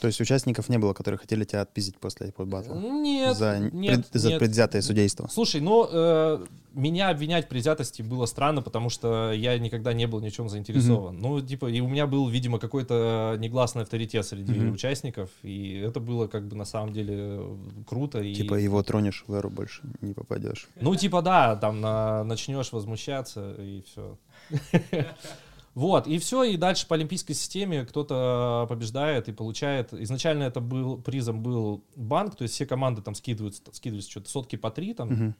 То есть участников не было, которые хотели тебя отпиздить после iPod Battle? Нет, за, нет, пред- за нет. предвзятое судейство. Слушай, ну, э, меня обвинять в предвзятости было странно, потому что я никогда не был ни в чем заинтересован. Ну, типа, и у меня был, видимо, какой-то негласный авторитет среди Мгм. участников, и это было как бы на самом деле э, круто. И, Типа его тронешь, в эру больше не попадешь. Ну, типа, да, там на- начнешь возмущаться, и все. [laughs] Вот, и все, и дальше по олимпийской системе кто-то побеждает и получает. Изначально это был призом был банк, то есть все команды там скидываются, скидываются что-то сотки по три, там,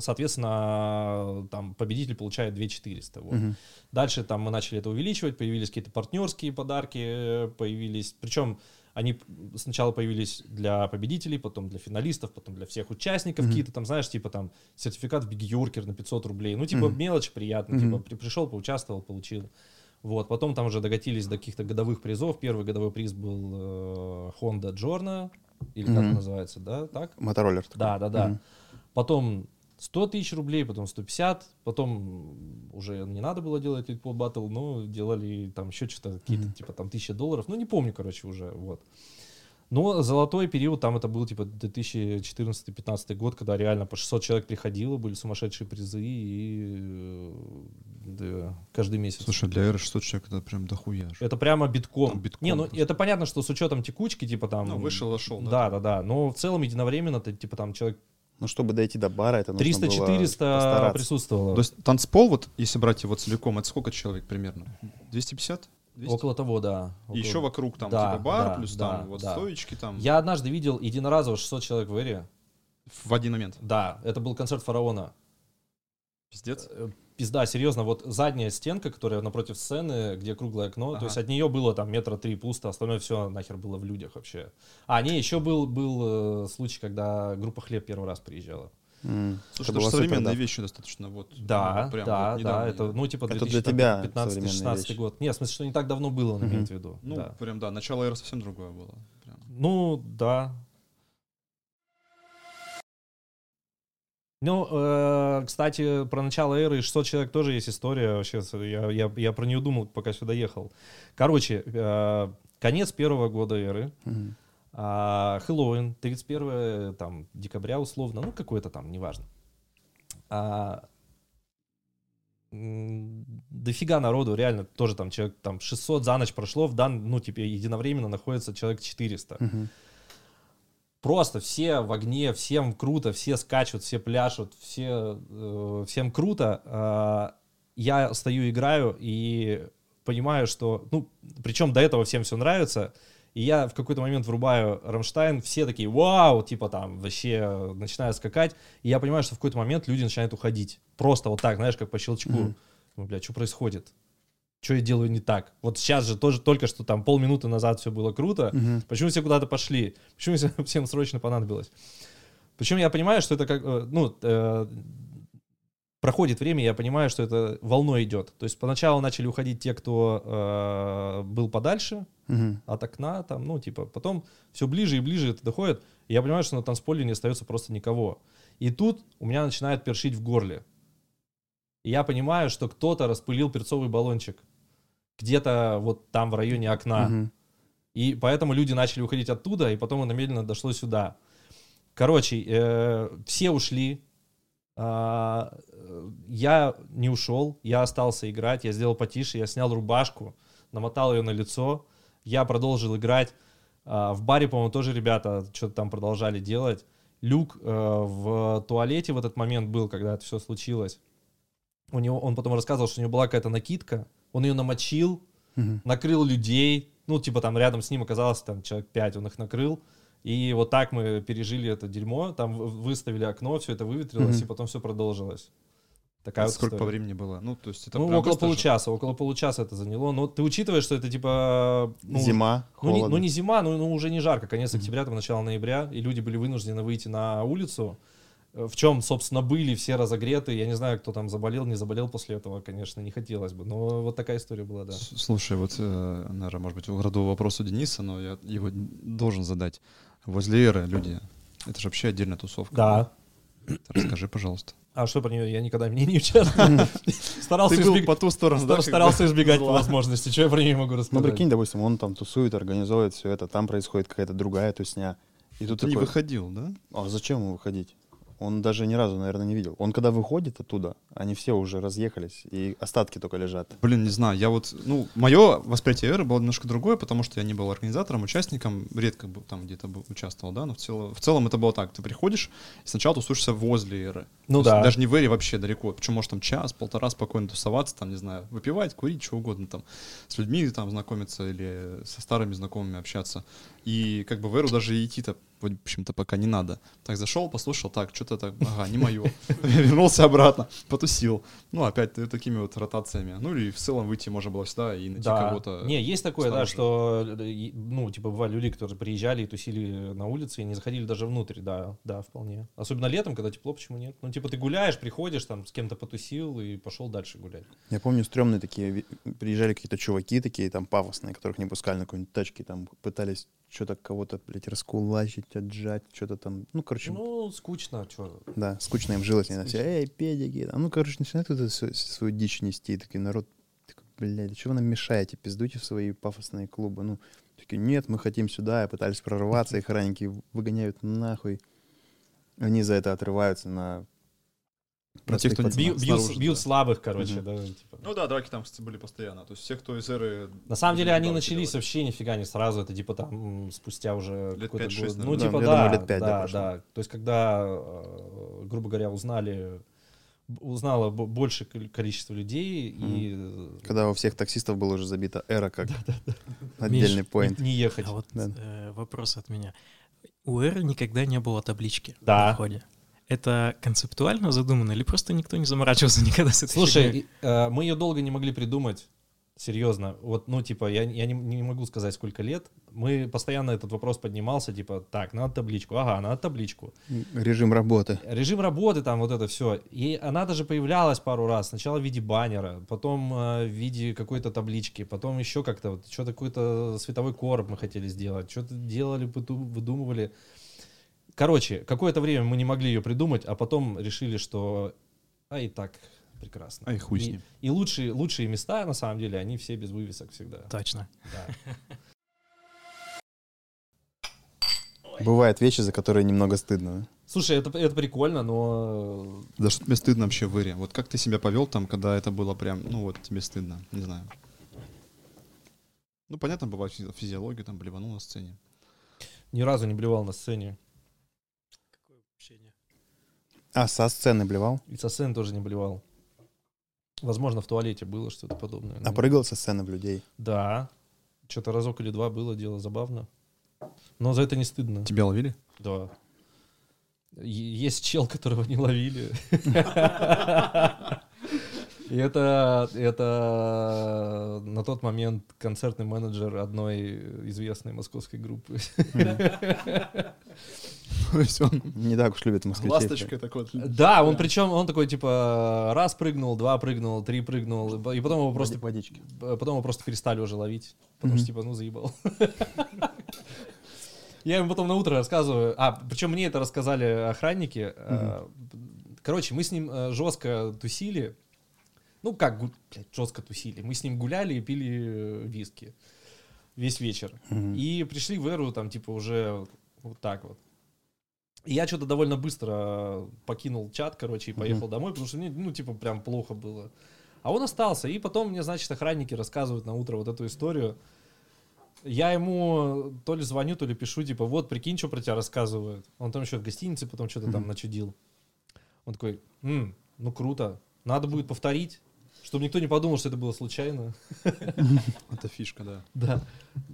соответственно, там победитель получает 2400. Вот. Мгм. Дальше там мы начали это увеличивать, появились какие-то партнерские подарки, э, появились, причем они сначала появились для победителей, потом для финалистов, потом для всех участников Мгм. какие-то там, знаешь, типа там сертификат в Биг Юркер на 500 рублей, ну типа Мгм. мелочь приятно, Мгм. типа при- пришел, поучаствовал, получил. Вот, потом там уже докатились до каких-то годовых призов. Первый годовой приз был э, Honda Giorno, или как Мгм. он называется, да, так? Мотороллер. Да, да, да. Мгм. Потом 100 тысяч рублей, потом 150, потом уже не надо было делать этот батл, но делали там еще что-то, какие-то Мгм. типа там 1000 долларов, ну не помню, короче, уже, вот. Но золотой период, там это был типа 2014-2015 год, когда реально по 600 человек приходило, были сумасшедшие призы, и да, каждый месяц. Слушай, для эры 600 человек это прям дохуя же. Это прямо битком. Там битком не, ну просто. это понятно, что с учетом текучки, типа там... Ну, вышел, вошел, да. Да, да, да. Но в целом единовременно, ты, типа там человек Ну, чтобы дойти до бара, это нужно было 300-400 постараться. присутствовало. То есть танцпол, вот если брать его целиком, это сколько человек примерно? 250? 200? Около того, да. И Около- еще вокруг там Да, типа бар, да, плюс да, там вот да. стоечки там Я однажды видел единоразово 600 человек в Эре. в один момент. Да, это был концерт Фараона. Пиздец. Пизда, серьезно, вот задняя стенка, которая напротив сцены, где круглое окно, то Ага. есть от нее было там метра три пусто, остальное все нахер было в людях вообще. А, не, еще был, был э, случай, когда группа «Хлеб» первый раз приезжала. М, Слушай, это даже была современные супердавка. вещи достаточно вот. Да, ну, прям да, вот да, это, ну, типа Это для тебя современные 2015-16 вещи. год. Нет, в смысле, что не так давно было, он Мгм. имеет в виду. Ну, да. прям, да, начало эры совсем другое было. Прям. Ну, да. Ну, э, кстати, про начало эры и 600 человек тоже есть история. Вообще, я, я, я про нее думал, пока сюда ехал. Короче, э, конец первого года эры. Мгм. А, Хэллоуин, 31 там, декабря условно, ну какой-то там, неважно. А, дофига народу, реально, тоже там человек, там 600 за ночь прошло, в дан, ну, типа, единовременно находится человек 400. Мгм. Просто все в огне, всем круто, все скачут, все пляшут, все, э, всем круто. А, я стою, играю и понимаю, что, ну, причем до этого всем все нравится, и я в какой-то момент врубаю Рамштайн, все такие, вау, типа там вообще начинают скакать, и я понимаю, что в какой-то момент люди начинают уходить. Просто вот так, знаешь, как по щелчку. Мгм. Ну, бля, что происходит? Что я делаю не так? Вот сейчас же тоже только что там полминуты назад все было круто, Мгм. Почему все куда-то пошли? Почему [laughs] всем- срочно понадобилось? Причем я понимаю, что это как, э, ну, э, проходит время, я понимаю, что это волной идет. То есть поначалу начали уходить те, кто э, был подальше Мгм. от окна, там, ну, типа, потом все ближе и ближе это доходит. И я понимаю, что на танцполе не остается просто никого. И тут у меня начинает першить в горле. И я понимаю, что кто-то распылил перцовый баллончик где-то вот там в районе окна. Мгм. И поэтому люди начали уходить оттуда, и потом оно медленно дошло сюда. Короче, э, все ушли. А, э, я не ушел, я остался играть, я сделал потише, я снял рубашку, намотал ее на лицо, я продолжил играть. А, в баре, по-моему, тоже ребята что-то там продолжали делать. Люк э, в туалете в этот момент был, когда это все случилось. У него, он потом рассказывал, что у него была какая-то накидка, он ее намочил, Мгм. накрыл людей, ну, типа там рядом с ним оказалось там человек 5, он их накрыл, и вот так мы пережили это дерьмо, там выставили окно, все это выветрилось, Мгм. и потом все продолжилось. Такая вот Сколько по история. времени было? Ну, то есть это Ну, около быстро же? получаса, около получаса это заняло. Но ты учитываешь, что это типа... Ну, Зима, ну не, холодно. ну, не зима, ну, ну, уже не жарко, конец октября, там начало ноября, и люди были вынуждены выйти на улицу, в чем, собственно, были все разогреты. Я не знаю, кто там заболел, не заболел после этого, конечно, не хотелось бы. Но вот такая история была, да. Слушай, вот, э, наверное, может быть, украду вопрос у Дениса, но я его должен задать. Возле Эры люди, это же вообще отдельная тусовка. Да. Расскажи, пожалуйста. А что про нее? Я никогда в ней не участвовал. Старался, Ты был избег- по ту сторону, да? старался избегать по возможности. Что я про нее могу Ну, рассказать? прикинь, допустим, он там тусует, организует все это, там происходит какая-то другая тусня. И тут Ты не выходил, да? а зачем ему выходить? Он даже ни разу, наверное, не видел. Он когда выходит оттуда, они все уже разъехались, и остатки только лежат. Блин, не знаю, я вот, ну, мое восприятие эры было немножко другое, потому что я не был организатором, участником, редко был там где-то был, участвовал, да, но в целом, в целом это было так, ты приходишь, и сначала тусуешься возле эры. Ну То есть да. Даже не в эре вообще далеко, причем можешь там час, полтора спокойно тусоваться, там, не знаю, выпивать, курить, что угодно там, с людьми там знакомиться или со старыми знакомыми общаться. И как бы в эру даже идти-то, в общем-то, пока не надо. Так зашел, послушал, так, что-то так, ага, не мое. [laughs] [laughs] Вернулся обратно, потусил. Ну, опять ты такими вот ротациями. Ну, или в целом выйти можно было всегда и найти Да. кого-то. Не, есть такое, да, снаружи. что, э, ну, типа, бывали люди, которые приезжали и тусили на улице и не заходили даже внутрь, да, да, вполне. Особенно летом, когда тепло, почему нет? Ну, типа, ты гуляешь, приходишь, там, с кем-то потусил и пошел дальше гулять. Я помню, стрёмные такие, приезжали какие-то чуваки такие, там, пафосные, которых не пускали на какой-нибудь тачке, там, пытались что-то кого-то, блядь, раскулачить, отжать, что-то там, ну, короче, Ну, скучно, что. да, скучно им жилось, они все, эй, педики, там, ну, короче, начинают эту свою, дичь нести, и такой народ, такой, блядь, что вы нам мешаете, пиздуйте в свои пафосные клубы, ну, такие, нет, мы хотим сюда, и пытались прорваться, их охранники выгоняют нахуй, они за это отрываются на Простых кто снаружи, бьют да. слабых, короче, Мгм. да, типа. Ну да, драки там, кстати, были постоянно. То есть все, кто из эры... На самом деле они начались делали. вообще нифига не сразу, это типа там спустя уже Лет какой-то 5-6, год. наверное. Ну Да, типа я да, думаю, лет пять, да, да, прошло. да. То есть когда, э, грубо говоря, узнали, узнало больше кол- количество людей и э, Когда у всех таксистов была уже забита эра как отдельный поинт. не ехать. А вот Да. э, вопрос от меня. У Эры никогда не было таблички Да. на входе. Это концептуально задумано или просто никто не заморачивался [laughs] никогда с этой? Слушай, и, э, мы ее долго не могли придумать. Серьезно. Вот, ну, типа, я, я не, не могу сказать, сколько лет. Мы постоянно этот вопрос поднимался, типа, так, надо табличку. Ага, надо табличку. Режим работы. Режим работы, там вот это все. И она даже появлялась пару раз. Сначала в виде баннера, потом э, в виде какой-то таблички, потом еще как-то вот что-то какой-то световой короб мы хотели сделать, что-то делали, выду- выдумывали. Короче, какое-то время мы не могли ее придумать, а потом решили, что а и так прекрасно. Ай, хуй с И, ним. и лучшие, лучшие места, на самом деле, они все без вывесок всегда. Точно. Да. [laughs] Бывают вещи, за которые немного стыдно. Слушай, это, это прикольно, но Да что тебе стыдно вообще в Ире? Вот как ты себя повел там, когда это было прям, ну вот тебе стыдно, не знаю. Ну, понятно, бывает физи- физиология, там, блеванул на сцене. ни разу не блевал на сцене. А, со сцены блевал? И со сцены тоже не блевал. Возможно, в туалете было что-то подобное. А прыгал со сцены в людей? Да. Что-то разок или два было, дело забавно. Но за это не стыдно. Тебя ловили? Да. Е- Есть чел, которого не ловили. [laughs] И это, это на тот момент концертный менеджер одной известной московской группы. То есть он Не так уж любит москвичей. ласточкой такой. вот. Да, он причем, он такой, типа, раз прыгнул, два прыгнул, три прыгнул, и потом его просто, водички. потом его просто перестали уже ловить, потому что, типа, ну, заебал. Я ему потом на утро рассказываю, а, причем мне это рассказали охранники. э, Короче, мы с ним э, жестко тусили, ну, как, блядь, жестко тусили. Мы с ним гуляли и пили э, виски весь вечер. Мгм. И пришли в эру, там, типа, уже вот так вот. И я что-то довольно быстро покинул чат, короче, и поехал домой, потому что мне, ну, типа, прям плохо было. А он остался. И потом мне, значит, охранники рассказывают на утро вот эту историю. Я ему то ли звоню, то ли пишу, типа, вот, прикинь, что про тебя рассказывают. Он там еще в гостинице потом что-то там Мгм. начудил. Он такой, «М, ну круто, надо будет повторить, чтобы никто не подумал, что это было случайно. [laughs] Это фишка, да. Да.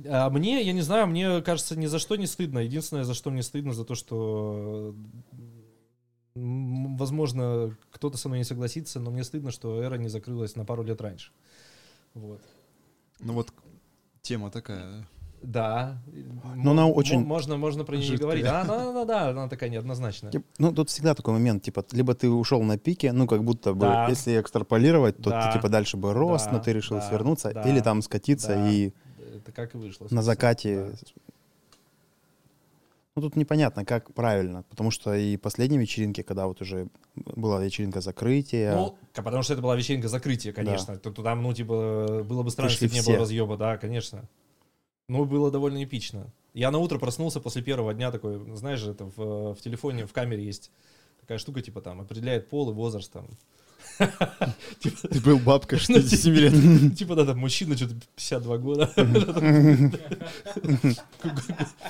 А мне, я не знаю, мне кажется, ни за что не стыдно. Единственное, за что мне стыдно, за то, что, возможно, кто-то со мной не согласится, но мне стыдно, что эра не закрылась на пару лет раньше. Вот. Ну вот тема такая. Да. Но она очень Можно, можно про нее не говорить. А, да, [laughs] да, да, она такая неоднозначная. Ну, тут всегда такой момент, типа, либо ты ушел на пике, ну, как будто бы, Да. если экстраполировать, то Да. ты, типа, дальше бы рос, Да, но ты решил да, свернуться, да, или там скатиться да. и Это как и вышло. на закате... Да. Ну, тут непонятно, как правильно, потому что и последние вечеринки, когда вот уже была вечеринка закрытия, Ну, потому что это была вечеринка закрытия, конечно. То, то там, ну, типа, было бы странно, Пришли если бы не было разъеба, да, конечно. Ну, было довольно эпично. Я на утро проснулся после первого дня такой, знаешь же, это в, в телефоне, в камере есть такая штука, типа там, определяет пол и возраст там. [laughs] Типа, Ты был бабкой [laughs] ну, 67 лет. [laughs] Типа, да, там мужчина, что-то 52 года.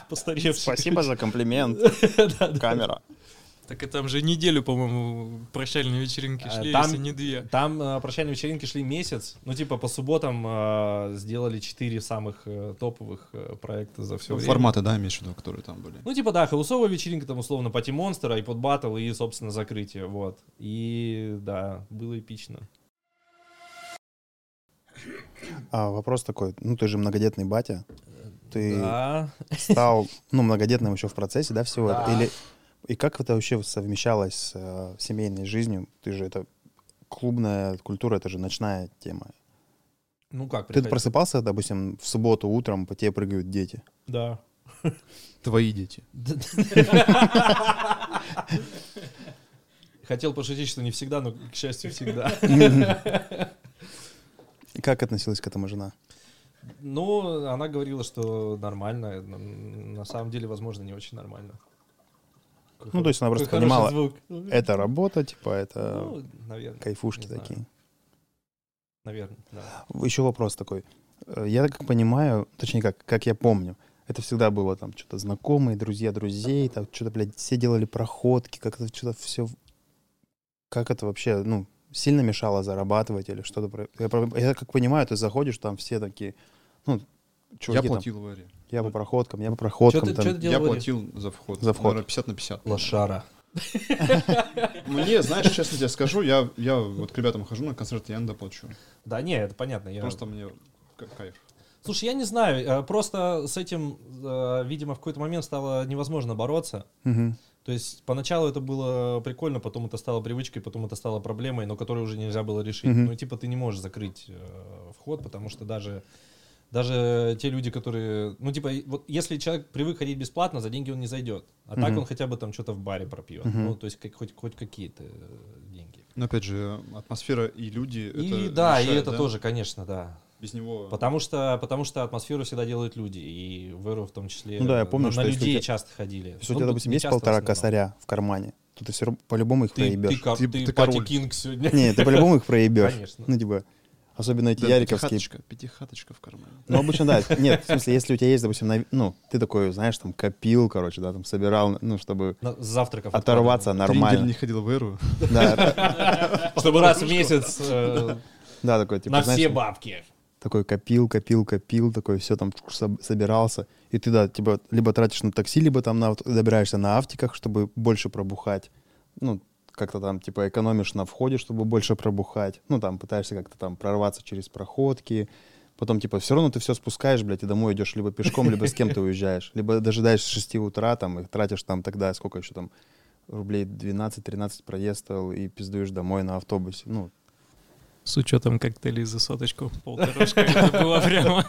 Постаревший. Спасибо за комплимент, камера. Так и там же неделю, по-моему, прощальные вечеринки А, шли, там- если не две. Там э, прощальные вечеринки шли месяц. Ну, типа, по субботам э, сделали четыре самых э, топовых э, проекта за все время. Форматы, да, имеешь в виду, которые там были. Ну, типа, да, хаусовая вечеринка, там, условно, Пати Монстр, iPod Battle и, собственно, закрытие, вот. И, да, было эпично. А вопрос такой, ну, ты же многодетный батя, ты Да. стал, ну, многодетным еще в процессе, да, всего Да. Или и как это вообще совмещалось с э, семейной жизнью? Ты же это клубная культура, это же ночная тема. Ну, как, Ты приходи- просыпался, допустим, в субботу утром, по тебе прыгают дети. Да. Твои дети. Хотел пошутить, что не всегда, но, к счастью, всегда. И как относилась к этому жена? Ну, она говорила, что нормально. На самом деле, возможно, не очень нормально. Ну, то есть она просто Какой понимала, звук. это работа, типа, это Ну, наверное. кайфушки такие. Наверное, да. Еще вопрос такой. Э, Я как понимаю, точнее как, как я помню, это всегда было там что-то знакомые, друзья друзей, там что-то, блядь, все делали проходки, как это что-то все... Как это вообще, ну, сильно мешало зарабатывать или что-то? Я, я как понимаю, ты заходишь, там все такие, ну, Я чуваки там, платил в Ире. я по проходкам, я по проходкам. Чё ты- там. чё ты Я делал? платил за вход. За вход. Наверное, 50 на 50. Лошара. Мне, знаешь, честно тебе скажу, я, я вот к ребятам хожу на концерт, я не доплачу. Да, не, это понятно. Я... Просто мне кайф. Слушай, я не знаю, э, просто с этим, э, видимо, в какой-то момент стало невозможно бороться. Мгм. То есть поначалу это было прикольно, потом это стало привычкой, потом это стало проблемой, но которую уже нельзя было решить. Мгм. Ну, типа, ты не можешь закрыть э, вход, потому что даже, даже те люди, которые... Ну, типа, и вот если человек привык ходить бесплатно, за деньги он не зайдет. А так Мгм. он хотя бы там что-то в баре пропьет. Мгм. Ну, то есть как- хоть, хоть какие-то э, деньги. Но опять же, атмосфера и люди. И это да, и решает, это да? тоже, конечно, да. Без него. Потому что, потому что атмосферу всегда делают люди, и в Эру в том числе. Ну да, я э, помню, на, что на людей тебя- часто ходили. Если у Ну, тебя, допустим, есть полтора косаря в кармане, то ты все равно по-любому их Ты, ты, проебешь. Ты- ты, ты пати король. кинг сегодня. Не, ты по-любому их проебешь. Конечно. Ну, типа, особенно эти Да, яриковские. пятихаточка, пятихаточка в кармане. Ну, обычно, да. Нет, в смысле, если у тебя есть, допустим, ну, ты такой, знаешь, там, копил, короче, да, там, собирал, ну, чтобы с завтраков оторваться откладывал. Три недели нормально. не ходил в Эру. Да, [laughs] Чтобы раз в месяц э, да, такой, типа, на все бабки. такой копил, копил, копил, такой, все там соб- собирался. И ты, да, типа, либо тратишь на такси, либо там на, добираешься на автиках, чтобы больше пробухать. Ну, как-то там, типа, экономишь на входе, чтобы больше пробухать. Ну, там, пытаешься как-то там прорваться через проходки. Потом, типа, все равно ты все спускаешь, блядь, и домой идешь либо пешком, либо с кем ты уезжаешь. Либо дожидаешься 6 утра, там, и тратишь там тогда, сколько еще там, рублей 12-13 проезд стоил, и пиздуешь домой на автобусе. Ну, С учетом коктейлей за соточку, полторашка, это было [laughs] прямо...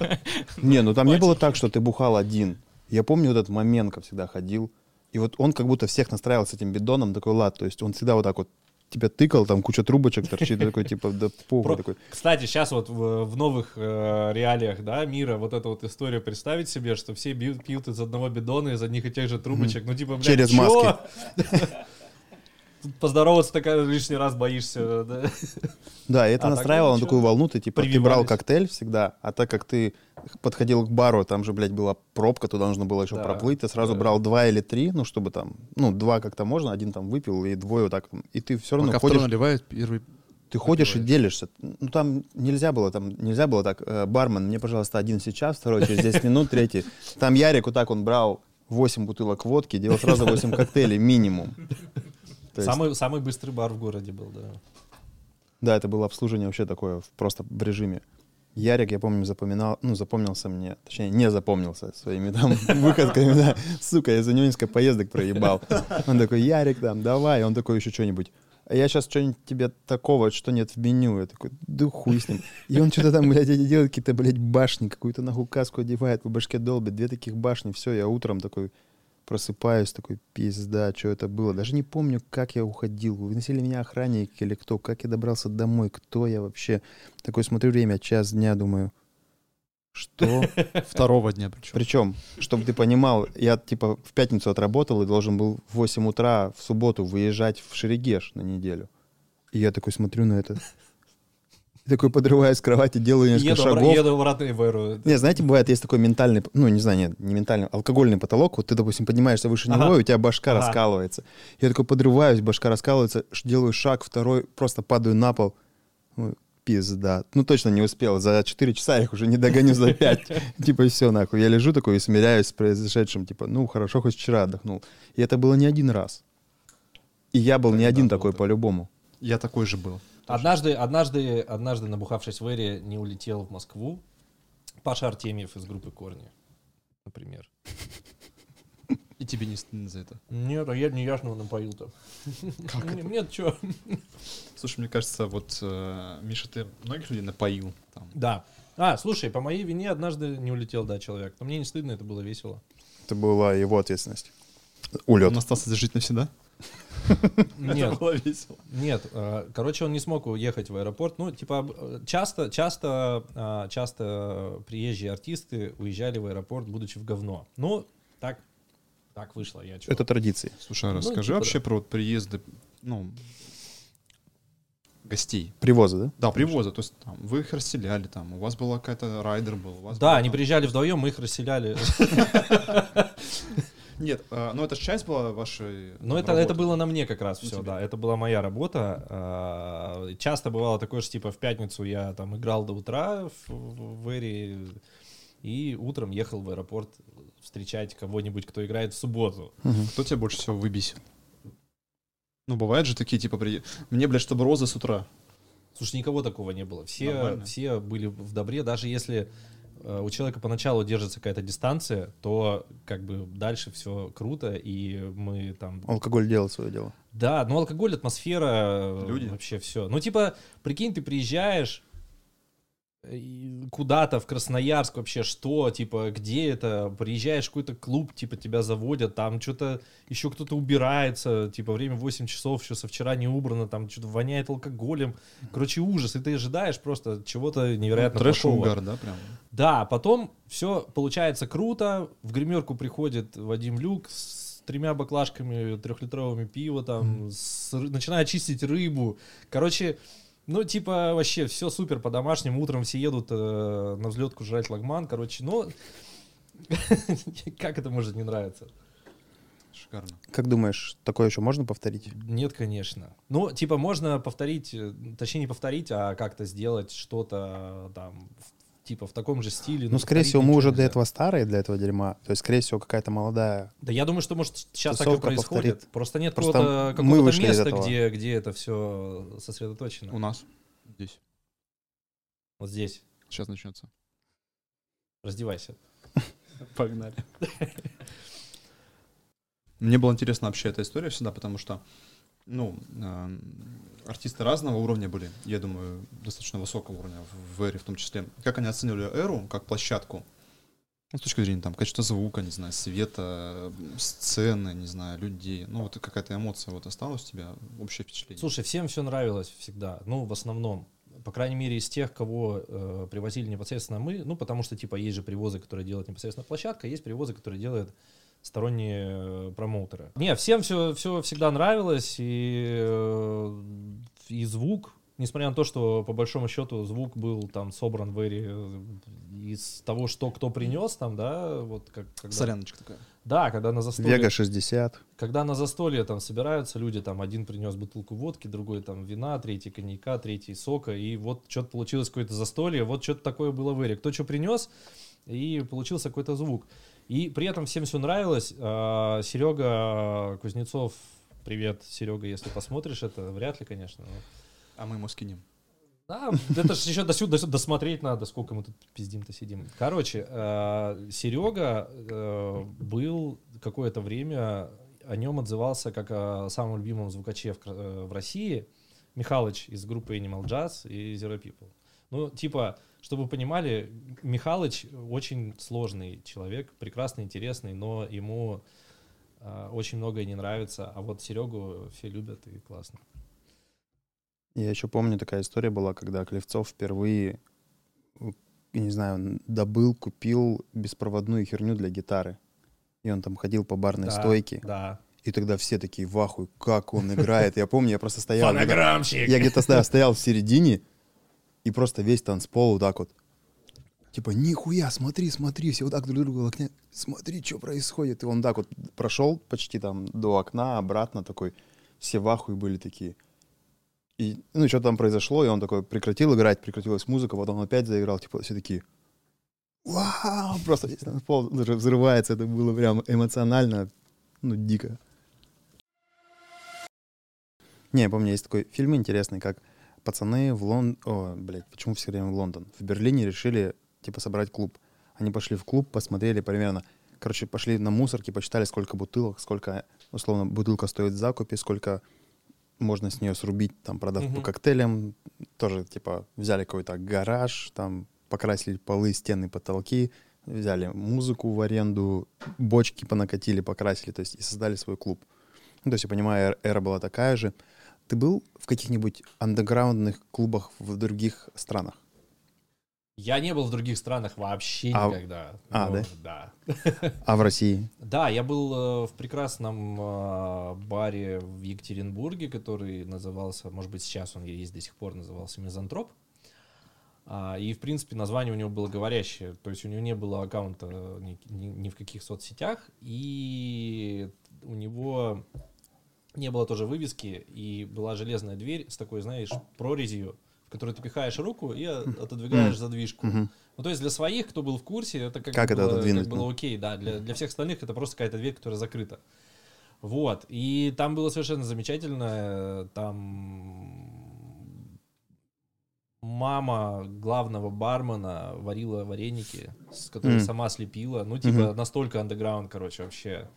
Не, ну там не было так, что ты бухал один. Я помню вот этот момент, как всегда ходил. И вот он как будто всех настраивал с этим бидоном, такой лад. То есть он всегда вот так вот тебя тыкал, там куча трубочек торчит, такой типа, да похуй такой. Кстати, сейчас вот в, в новых э, реалиях да, мира вот эта вот история представить себе, что все бьют, пьют из одного бидона, из одних и тех же трубочек. Ну, типа, блядь, Через чё? маски. [laughs] Поздороваться такая лишний раз боишься. Да? Да, это А настраивало на такую волну, ты типа, ты брал коктейль всегда, а так как ты подходил к бару, там же, блядь, была пробка, туда нужно было еще Да, проплыть, ты сразу да. брал два или три, ну, чтобы там, ну, два как-то можно, один там выпил, и двое вот так, и ты все равно Пока ходишь, наливает, первый... Ты ходишь и делишься. Ну, там нельзя было, там нельзя было так, э, бармен, мне, пожалуйста, один сейчас, второй через 10 минут, третий. Там Ярик вот так он брал 8 бутылок водки, делал сразу 8 коктейлей минимум. То есть, Самый, самый быстрый бар в городе был, да. да, это было обслуживание вообще такое, просто в режиме. Ярик, я помню, запоминал, ну, запомнился мне, точнее, не запомнился своими там [laughs] выходками, да. Сука, я за него несколько поездок проебал. Он такой, Ярик, там, давай, он такой еще что-нибудь. А я сейчас что-нибудь тебе такого, что нет в меню. Я такой, да хуй с ним. И он что-то там, блядь, делает какие-то, блядь, башни, какую-то нахуй каску одевает, по башке долбит. Две таких башни, все, я утром такой просыпаюсь, такой, пизда, что это было. Даже не помню, как я уходил. Выносили меня охранники или кто, как я добрался домой, кто я вообще. Такой смотрю время, час дня, думаю, что? [laughs] Второго дня причем. Причем, чтобы ты понимал, я типа в пятницу отработал и должен был в 8 утра в субботу выезжать в Шерегеш на неделю. И я такой смотрю на это. И такой подрываюсь с кровати, делаю несколько Еду, шагов. еду обратно в Эру. Не, знаете, бывает, есть такой ментальный, ну, не знаю, нет, не ментальный, алкогольный потолок. Вот ты, допустим, поднимаешься выше Ага. него, и у тебя башка Ага. раскалывается. Я такой подрываюсь, башка раскалывается, делаю шаг, второй, просто падаю на пол. Пизда. Ну, точно не успел. За 4 часа я их уже не догоню за 5. [laughs] Типа, все, нахуй. Я лежу такой и смиряюсь с произошедшим. Типа, ну, хорошо, хоть вчера отдохнул. И это было не один раз. И я был не один такой по-любому. Я такой же был. Однажды, однажды, однажды, набухавшись в Эре, не улетел в Москву. Паша Артемьев из группы Корни, например. И тебе не стыдно за это. Нет, а я не яшного напоил-то. Как это? Нет, что? Слушай, мне кажется, вот, э, Миша, ты многих людей напоил. Там. Да. А, слушай, по моей вине однажды не улетел, да, человек. Но мне не стыдно, это было весело. Это была его ответственность. Он Улет. остался здесь жить навсегда? [laughs] Нет, Это было весело. Нет, э, короче, он не смог уехать в аэропорт. Ну, типа, э, часто, часто, а, часто приезжие артисты уезжали в аэропорт, будучи в говно. Ну, так, так вышло. Я чё? Это традиции. Слушай, а Ну, расскажи типа вообще про вот приезды, ну, гостей. Привозы, да? Да, привоза. То есть там, вы их расселяли, там, у вас была какая-то райдер был. У вас Да, была они там- приезжали вдвоем, мы их расселяли. [laughs] Нет, а, ну это же часть была вашей Но это, работы. это было на мне как раз На все, тебе. да. Это была моя работа. А, Часто бывало такое, что типа в пятницу я там играл до утра в, в Эре и утром ехал в аэропорт встречать кого-нибудь, кто играет в субботу. Кто тебя больше всего выбесил? Ну, бывает же такие, типа, при... мне, блядь, чтобы розы с утра. Слушай, никого такого не было. Все, Нормально. все были в добре, даже если у человека поначалу держится какая-то дистанция, то как бы дальше все круто, и мы там... Алкоголь делал свое дело. Да, ну алкоголь, атмосфера, э, Люди. вообще все. Ну типа, прикинь, ты приезжаешь э, куда-то в Красноярск вообще, что, типа, где это, приезжаешь в какой-то клуб, типа, тебя заводят, там что-то, еще кто-то убирается, типа, время 8 часов, еще со вчера не убрано, там что-то воняет алкоголем, короче, ужас, и ты ожидаешь просто чего-то невероятно Трэш и плохого. угар, да, прям? Да, потом все получается круто. В гримерку приходит Вадим Люк с тремя баклажками трехлитровыми пива, там, с ры- начинает чистить рыбу. Короче, ну, типа, вообще все супер по-домашнему. Утром все едут э, на взлетку жрать лагман. Короче, ну, [laughs] как это может не нравиться? Шикарно. Как думаешь, такое еще можно повторить? Нет, конечно. Ну, типа, можно повторить, э, точнее, не повторить, а как-то сделать что-то э, там, в- типа, в таком же стиле. Ну, скорее повторить всего, мы уже нельзя. для этого старые, для этого дерьма. То есть, скорее всего, какая-то молодая. Да я думаю, что может сейчас так и происходит. повторит. Просто нет Просто какого-то, из места, этого. где, где это все сосредоточено. У нас здесь. Вот здесь. Сейчас начнется. Раздевайся. [laughs] Погнали. [laughs] Мне было интересно вообще эта история всегда, потому что, ну, эм, артисты разного уровня были, я думаю, достаточно высокого уровня в- эре в том числе. Как они оценивали эру как площадку? Ну, с точки зрения там качества звука, не знаю, света, сцены, не знаю, людей. Ну, вот какая-то эмоция вот осталась у тебя, общее впечатление. Слушай, всем все нравилось всегда. Ну, в основном. По крайней мере, из тех, кого э, привозили непосредственно мы. Ну, потому что, типа, есть же привозы, которые делают непосредственно площадка, есть привозы, которые делают сторонние э, промоутеры. Не, всем все, все всегда нравилось, и, э, и звук, несмотря на то, что по большому счету звук был там собран в эре э, из того, что кто принес там, да, вот как когда... Соляночка такая. Да, когда на застолье... Вега 60. Когда на застолье там собираются люди, там один принес бутылку водки, другой там вина, третий коньяка, третий сока, и вот что-то получилось какое-то застолье, вот что-то такое было в эре. Кто что принес, и получился какой-то звук. И при этом всем все нравилось. А, Серега Кузнецов, привет, Серега, если посмотришь это, вряд ли, конечно. но- А мы ему скинем. да, это же еще досюда, досюда досмотреть надо, сколько мы тут пиздим-то сидим. Короче, Серега был какое-то время, о нем отзывался как о самом любимом звукаче в, э, в России, Михалыч из группы Animal Jazz и Zero People. Ну, типа, чтобы вы понимали, Михалыч очень сложный человек, прекрасный, интересный, но ему э, очень многое не нравится, а вот Серегу все любят и классно. Я еще помню, такая история была, когда Клевцов впервые, не знаю, добыл, купил беспроводную херню для гитары. И он там ходил по барной Да, стойке. Да. И тогда все такие в ахуе, как он играет. Я помню, я просто [laughs] стоял. Фонограммщик! Я где-то да, стоял в середине, и просто весь танцпол вот так вот. Типа, нихуя, смотри, смотри, все вот так друг другу локня. Смотри, что происходит. И он так вот прошел почти там до окна, обратно такой. Все в ахуе были такие. И, ну, что там произошло, и он такой прекратил играть, прекратилась музыка, потом он опять заиграл, типа, все такие, вау, просто весь танцпол даже взрывается, это было прям эмоционально, ну, дико. Не, я помню, есть такой фильм интересный, как пацаны в Лондон... О, блядь, почему все время в Лондон? В Берлине решили, типа, собрать клуб. Они пошли в клуб, посмотрели примерно... Короче, пошли на мусорки, посчитали, сколько бутылок, сколько, условно, бутылка стоит в закупе, сколько можно с нее срубить, там, продав по Мгм. коктейлям. Тоже, типа, взяли какой-то гараж, там, покрасили полы, стены, потолки, взяли музыку в аренду, бочки понакатили, покрасили, то есть и создали свой клуб. Ну, то есть, я понимаю, эр- эра была такая же. Ты был в каких-нибудь андеграундных клубах в других странах? Я не был в других странах вообще А- никогда. а, Но, да? Да. А в России? [laughs] Да, я был э, в прекрасном э, баре в Екатеринбурге, который назывался, может быть, сейчас он есть до сих пор, назывался Мизантроп. А, И, в принципе, название у него было говорящее. То есть у него не было аккаунта ни, ни- ни в каких соцсетях. И у него не было тоже вывески. И была железная дверь с такой, знаешь, прорезью, в которую ты пихаешь руку и отодвигаешь задвижку. Ну, то есть для своих, кто был в курсе, это как, Как бы это было, отодвинуть, как было окей, да. Для, для всех остальных это просто какая-то дверь, которая закрыта. Вот, и там было совершенно замечательно, там мама главного бармена варила вареники, с которые Мгм. сама слепила, ну, типа, Мгм. настолько андеграунд, короче, вообще.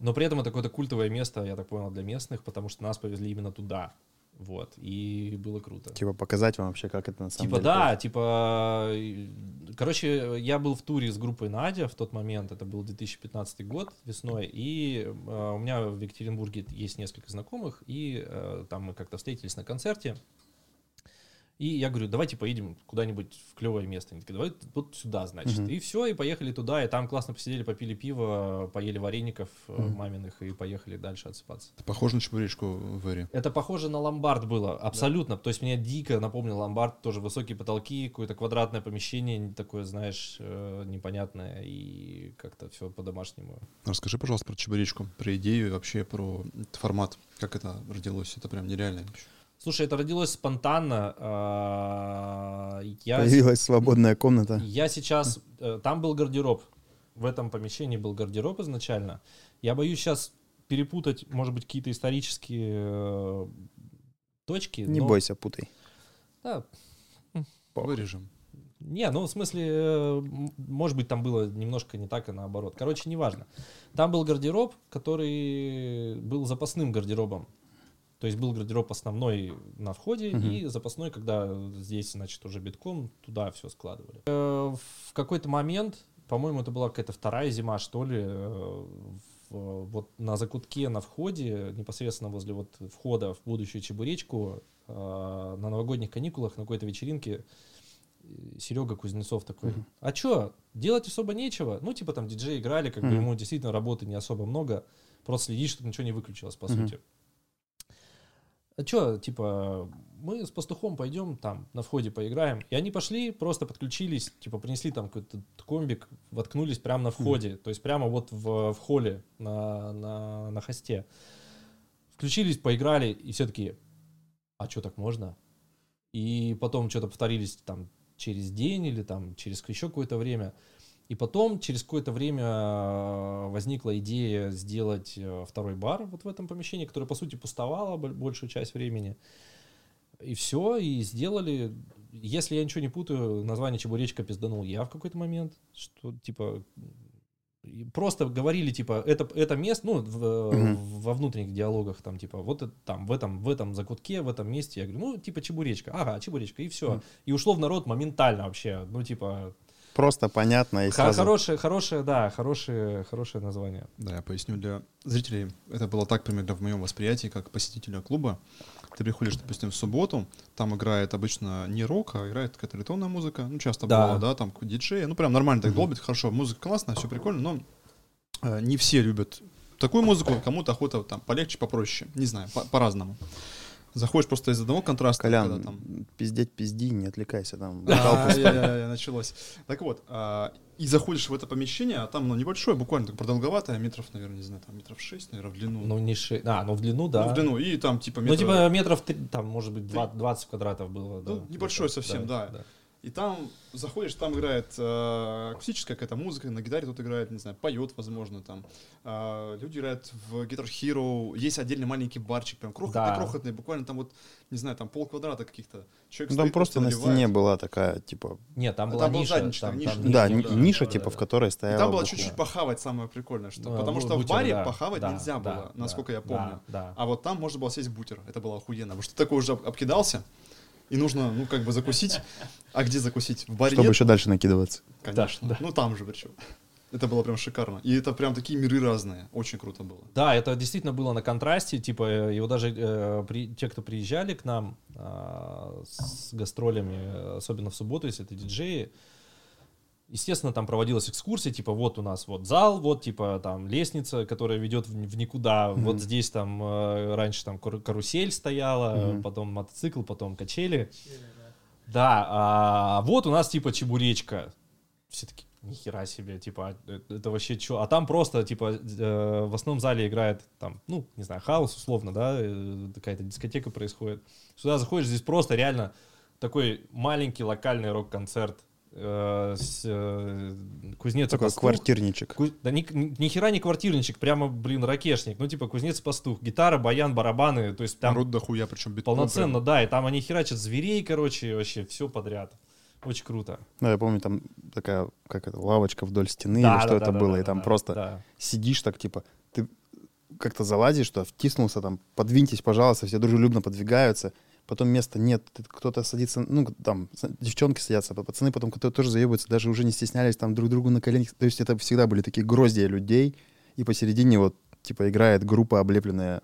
Но при этом это какое-то культовое место, я так понял, для местных, потому что нас повезли именно туда, вот, и было круто. Типа показать вам вообще, как это на самом Типа деле. да, типа, короче, я был в туре с группой Надя в тот момент, это был 2015 год весной, и э, у меня в Екатеринбурге есть несколько знакомых, и э, там мы как-то встретились на концерте, и я говорю, давайте поедем куда-нибудь в клевое место. Они такие, давай вот сюда, значит. Мгм. И все, и поехали туда, и там классно посидели, попили пиво, поели вареников Мгм. маминых, и поехали дальше отсыпаться. Это похоже на чебуречку в Эре. Это похоже на ломбард было, абсолютно. То есть меня дико напомнил ломбард, тоже высокие потолки, какое-то квадратное помещение, такое, знаешь, э, непонятное и как-то все по-домашнему. Расскажи, пожалуйста, про чебуречку, про идею и вообще про формат. Как это родилось? Это прям нереальная вещь. Слушай, это родилось спонтанно. а, Я, Появилась свободная комната. я сейчас... э, Там был гардероб. В этом помещении был гардероб изначально. Я боюсь сейчас перепутать, может быть, какие-то исторические э, точки. Не но- бойся, путай. Да, Вырежем. Не, ну в смысле, э, может быть, там было немножко не так, и наоборот. Короче, неважно. Там был гардероб, который был запасным гардеробом. То есть был гардероб основной на входе Мгм. и запасной, когда здесь, значит, уже битком, туда все складывали. Э, В какой-то момент, по-моему, это была какая-то вторая зима, что ли, э, вот на закутке на входе, непосредственно возле вот входа в будущую чебуречку, э, на новогодних каникулах на какой-то вечеринке Серега Кузнецов такой, Мгм. а чё, делать особо нечего? Ну, типа там диджеи играли, как бы Мгм. ему действительно работы не особо много, просто следишь, чтобы ничего не выключилось, по Мгм. сути. А чё, типа, мы с пастухом пойдем там на входе поиграем. И они пошли, просто подключились, типа, принесли там какой-то комбик, воткнулись прямо на входе, то есть прямо вот в, в холле на, на, на хосте. Включились, поиграли, и все таки а что так можно? И потом что-то повторились там через день или там через еще какое-то время. И потом через какое-то время э, возникла идея сделать э, второй бар вот в этом помещении, которое по сути пустовало бо- большую часть времени. И все, и сделали. Если я ничего не путаю, название чебуречка пизданул я в какой-то момент, что типа просто говорили типа это это место, ну в- Мгм. во внутренних диалогах там типа вот это, там в этом в этом закутке в этом месте я говорю ну типа чебуречка, ага чебуречка и все, Мгм. и ушло в народ моментально вообще, ну типа Просто понятно и Х- сразу... Хорошее, хорошее, да, хорошее, хорошее название. Да, я поясню для зрителей. Это было так примерно в моем восприятии, как посетителя клуба. Ты приходишь, допустим, в субботу, там играет обычно не рок, а играет какая-то электронная музыка. Ну, часто Да. бывало, да, там диджей. Ну, прям нормально так долбит, хорошо, музыка классная, все прикольно, но э, не все любят такую музыку, кому-то охота там полегче, попроще. Не знаю, по- по-разному. Заходишь просто из одного контраста, когда Колян, там пиздеть пизди, не отвлекайся там. началось. Так вот, а, и заходишь в это помещение, а там, ну, небольшое, буквально так продолговатое, метров, наверное, не знаю, там метров 6, наверное, в длину. Ну, не ши... А, ну в длину, да. Ну, в длину, и там, типа, Ну, метра- типа метров, три- там, может быть, два- 20 квадратов было. Ну, небольшое где-то, совсем, да. И там заходишь, там играет э, акустическая какая-то музыка, на гитаре тут играет, не знаю, поет, возможно, там. А, люди играют в Guitar Hero, есть отдельный маленький барчик, прям крохотный, Да. крохотный, буквально там вот, не знаю, там пол квадрата каких-то. Человек Ну, там стоит, просто на наливает. стене была такая, типа, Нет, там была там ниша. задничная там- ниша. там да, ни- да, ниша, да, типа, да. в которой И стояла там было чуть-чуть похавать, самое прикольное, что, Ну, потому что в бутер, баре да, похавать да, нельзя да, было, да, насколько я да, помню. Да, А вот там можно было съесть бутер. Это было охуенно. Потому что ты такой уже об- обкидался, и нужно, ну, как бы закусить. А где закусить? В баре Чтобы нет? еще дальше накидываться. Конечно. Да. Ну, там же причем. Это было прям шикарно. И это прям такие миры разные. Очень круто было. Да, это действительно было на контрасте, типа, э, его даже э, при- те, кто приезжали к нам а, с гастролями, э, особенно в субботу, если это диджеи, естественно, там проводилась экскурсия, типа, вот у нас вот зал, вот, типа, там лестница, которая ведет в, в никуда, Мгм. вот здесь там э, раньше там кару- карусель стояла, Мгм. потом мотоцикл, потом качели. Да, а вот у нас, типа, чебуречка. Все таки нихера себе, типа, э, это вообще что? А там просто, типа, э, в основном зале играет там, ну, не знаю, хаос условно, да, э, какая-то дискотека происходит. Сюда заходишь, здесь просто реально такой маленький локальный рок-концерт. Э, э, кузнец Такой пастух. квартирничек. Ку- Да ни, ни хера не квартирничек, прямо, блин, ракешник. Ну, типа, кузнец пастух. Гитара, баян, барабаны. То есть там Народ дохуя, причем битком. полноценно, да. И там они херачат зверей, короче, вообще все подряд. Очень круто. Ну, я помню, там такая, как это, лавочка вдоль стены Да, или что да, это да, да, было, да, и там да, просто да. сидишь так, типа, ты как-то залазишь, что втиснулся там, подвиньтесь, пожалуйста, все дружелюбно подвигаются, потом места нет, кто-то садится, ну, там, девчонки садятся, а пацаны потом кто-то тоже заебываются, даже уже не стеснялись там друг другу на коленях, то есть это всегда были такие гроздья людей, и посередине вот, типа, играет группа, облепленная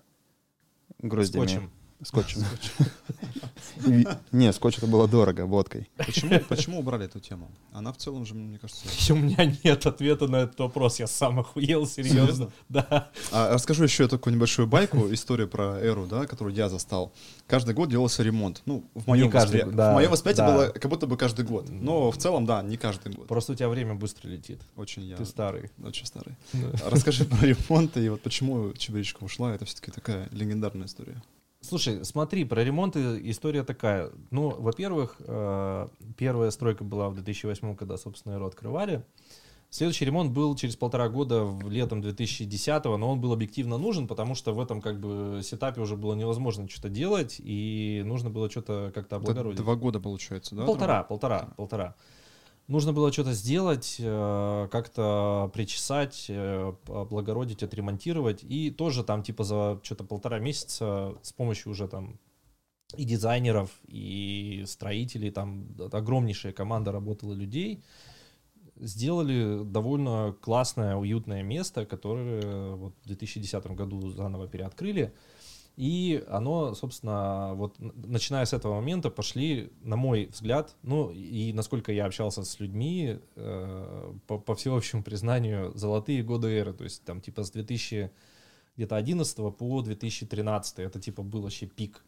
гроздями. Скотчем. Скотчем. Не, скотч это было дорого, водкой. Почему, почему убрали эту тему? Она в целом же, мне кажется... [laughs] У меня нет ответа на этот вопрос. Я сам охуел, серьезно. Да. А расскажу еще такую небольшую байку, историю про эру, да, которую я застал. Каждый год делался ремонт. Ну, в моем, каждый воспри- год, да, в моем восприятии да. было как будто бы каждый год. Но в целом, да, не каждый год. Просто у тебя время быстро летит. Очень я Ты старый. очень старый. Расскажи про ремонт и вот почему Чебуречка ушла. Это все-таки такая легендарная история. Слушай, смотри, про ремонты история такая. Ну, во-первых, э, первая стройка была в 2008, когда, собственно, Эро открывали. Следующий ремонт был через полтора года, в летом 2010, но он был объективно нужен, потому что в этом как бы сетапе уже было невозможно что-то делать, и нужно было что-то как-то Это облагородить. два года получается, да? полтора, полтора, полтора. Нужно было что-то сделать, э, как-то причесать, э, облагородить, отремонтировать. И тоже там типа за что-то полтора месяца с помощью уже там и дизайнеров, и строителей, там огромнейшая команда работала людей, сделали довольно классное, уютное место, которое вот в 2010 году заново переоткрыли. И оно, собственно, вот начиная с этого момента пошли, на мой взгляд, ну и насколько я общался с людьми, э, по, по всеобщему признанию, золотые годы эры, то есть там типа с 2000 где-то 11 по 2013, это типа был вообще пик.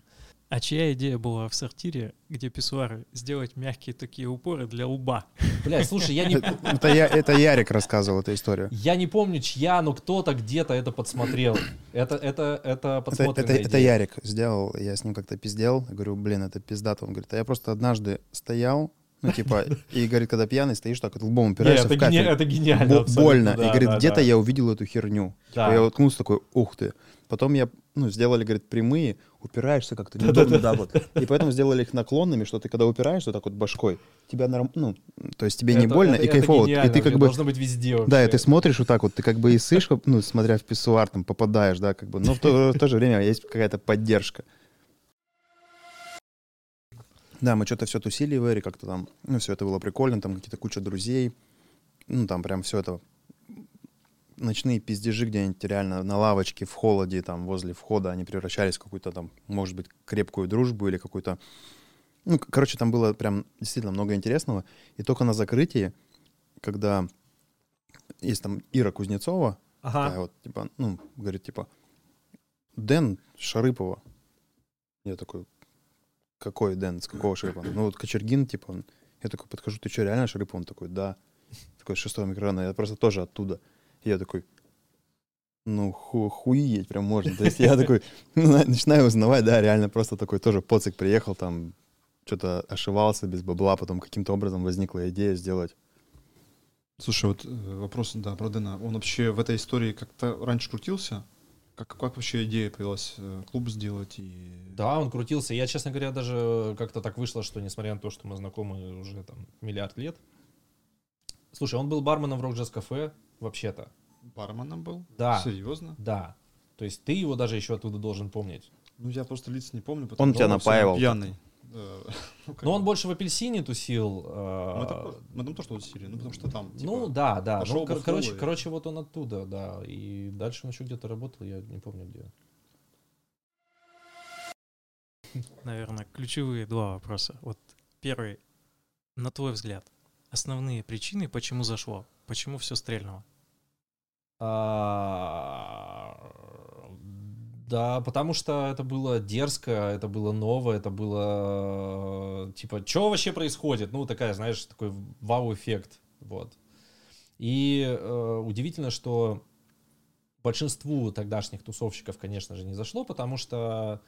А чья идея была в сортире, где писсуары, сделать мягкие такие упоры для лба? Бля, слушай, я не, Это, я, это Ярик рассказывал эту историю. я не помню, чья, но кто-то где-то это подсмотрел. Это, это, это Это, это, подсмотренная это идея. Ярик сделал, я с ним как-то пиздел, я говорю, блин, это пиздато. Он говорит, а я просто однажды стоял, ну, типа, [laughs] и говорит, когда пьяный стоишь, так лбом упираешься это, в кафель. это гениально. Больно. и говорит, где-то я увидел эту херню. Я уткнулся такой, ух ты. Потом я, ну, сделали, говорит, прямые, упираешься как-то неудобно, да, вот. И поэтому сделали их наклонными, что ты когда упираешься так вот башкой, тебя норм, ну, то есть тебе не больно и кайфово. И ты как бы, Должно быть везде да, и ты смотришь вот так вот, ты как бы и сышь, ну, смотря в писсуар, там, попадаешь, да, как бы, но в то же время есть какая-то поддержка. Да, мы что-то все тусили в Эре, как-то там, ну, все это было прикольно, там какие-то куча друзей, ну, там прям все это ночные пиздежи где-нибудь реально на лавочке в холоде, там, возле входа, они превращались в какую-то там, может быть, крепкую дружбу или какую-то... Ну, короче, там было прям действительно много интересного. И только на закрытии, когда есть там Ира Кузнецова, Ага. такая вот, типа, ну, говорит, типа, Дэн Шарыпова. Я такой, какой Дэн, с какого Шарыпова? Ну, вот Кочергин, типа, он- я такой подхожу, ты что, реально Шарыпов? Он такой, да. Такой, шестого микрорайона, я просто тоже оттуда. Я такой, ну, ху хуеть прям можно. То есть я такой, ну, на- начинаю узнавать, да, реально просто такой тоже поцик приехал, там, что-то ошивался без бабла, потом каким-то образом возникла идея сделать. Слушай, вот э, вопрос, да, про Дэна. Он вообще в этой истории как-то раньше крутился? Как, как вообще идея появилась э, клуб сделать и... Да, он крутился. Я, честно говоря, даже как-то так вышло, что несмотря на то, что мы знакомы уже там миллиард лет. Слушай, он был барменом в Рок Джаз Кафе, вообще-то. Барменом был? Да. Серьезно? Да. То есть ты его даже еще оттуда должен помнить. Ну, я просто лиц не помню. Он тебя что напаивал. Пьяный. Э, [laughs] ну, Но он больше в апельсине тусил. Мы э, там, мы там тоже тусили, ну, потому что там, Ну типа, да, да. Ну, кор- короче, и- короче, вот он оттуда, да. И дальше он еще где-то работал, я не помню где. Наверное, ключевые два вопроса. Вот первый, на твой взгляд, основные причины, почему зашло, почему все стрельнуло? А, Да, потому что это было дерзко, это было ново, это было э, типа, что вообще происходит? Ну, такая, знаешь, такой вау-эффект. Вот. И э, удивительно, что большинству тогдашних тусовщиков, конечно же, не зашло, потому что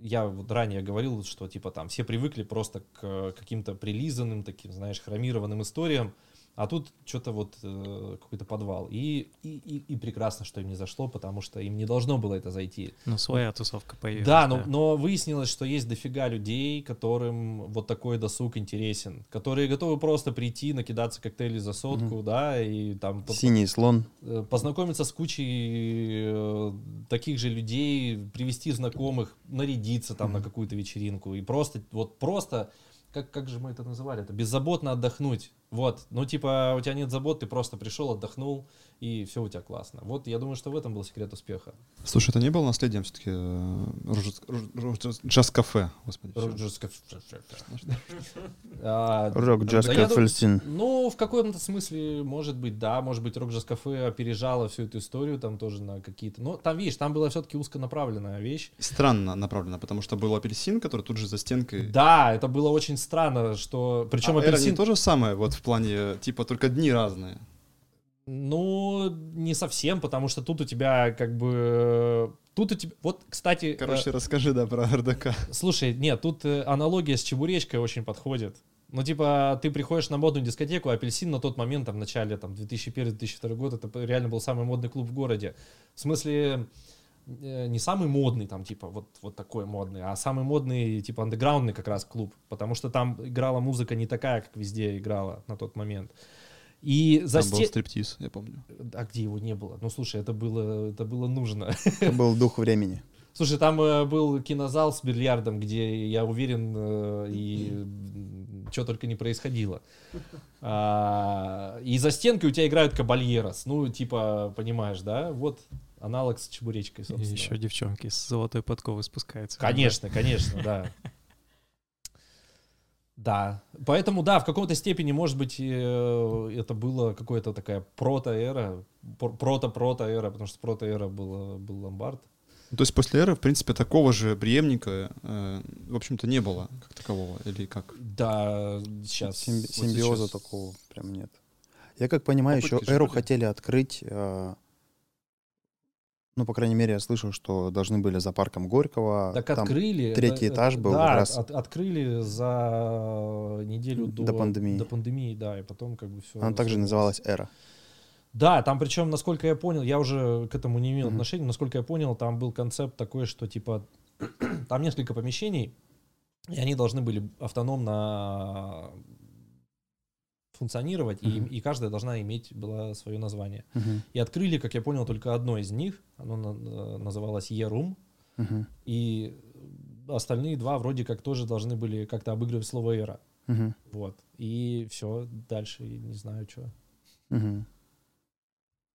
я вот ранее говорил, что типа там все привыкли просто к каким-то прилизанным, таким, знаешь, хромированным историям, а тут что-то вот э, какой-то подвал. И, и, и, и прекрасно, что им не зашло, потому что им не должно было это зайти. Ну, своя тусовка появилась. Да, но, но выяснилось, что есть дофига людей, которым вот такой досуг интересен, которые готовы просто прийти, накидаться коктейли за сотку, Мгм. да, и там по- Синий слон. э, познакомиться с кучей э, таких же людей, привести знакомых, нарядиться там на Мгм. какую-то вечеринку и просто, вот просто, как, как же мы это называли, это беззаботно отдохнуть. Вот, ну типа у тебя нет забот, ты просто пришел, отдохнул, и все у тебя классно. Вот я думаю, что в этом был секрет успеха. Слушай, это не было наследием все-таки джаз-кафе, господи. А, Рок Джаз да я думаю, Кафельсин. Ну, в каком-то смысле, может быть, да, может быть, Рок Джаз Кафе опережало всю эту историю, там тоже на какие-то... Но там, видишь, там была все-таки узконаправленная вещь. Странно направлено, потому что был апельсин, который тут же за стенкой. Да, это было очень странно, что... Причем а апельсин... не то же самое, вот в плане, типа, только дни разные. Ну, не совсем, потому что тут у тебя как бы... Тут у тебя... Вот, кстати... Короче, э, расскажи, да, про РДК. Слушай, нет, тут э, аналогия с чебуречкой очень подходит. Ну, типа, ты приходишь на модную дискотеку, апельсин на тот момент, там, в начале, там, 2001-2002 год, это реально был самый модный клуб в городе. В смысле, э, не самый модный, там, типа, вот, вот такой модный, а самый модный, типа, андеграундный как раз клуб, потому что там играла музыка не такая, как везде играла на тот момент. И за Там был стриптиз, я помню. А где его не было? Ну, слушай, это было, это было нужно. Это был дух времени. [laughs] Слушай, там э, был кинозал с бильярдом, где, я уверен, э, и что только не происходило. А, и за стенкой у тебя играют кабальерос. Ну, типа, понимаешь, да? Вот аналог с чебуречкой, И собственно. еще девчонки с золотой подковы спускаются. Конечно, конечно, да. Да, поэтому, да, в какой-то степени, может быть, э, это было какое-то такая прото-эра, пр- прото-прото-эра, потому что прото-эра было, был ломбард. Ну, То есть после эры, в принципе, такого же преемника, э, в общем-то, не было как такового, или как? Да, сейчас. Симби- вот симбиоза сейчас. такого прям нет. Я как понимаю, еще Попытки же Эру были. хотели открыть, э, ну, по крайней мере, я слышал, что должны были за парком Горького. Так там открыли. третий это- этаж был да, как раз- от- открыли за неделю до, До пандемии. До пандемии, да, и потом как бы все. Она также называлась Эра. Да, там причем, насколько я понял, я уже к этому не имел Мгм. отношения, насколько я понял, там был концепт такой, что типа [clears throat] там несколько помещений, и они должны были автономно функционировать, и, Мгм. и каждая должна иметь было свое название. Мгм. И открыли, как я понял, только одно из них, оно на- э, называлось E-Room, Мгм. и остальные два вроде как тоже должны были как-то обыгрывать слово «эра». Мгм. Вот. И все, дальше не знаю, что. Мгм.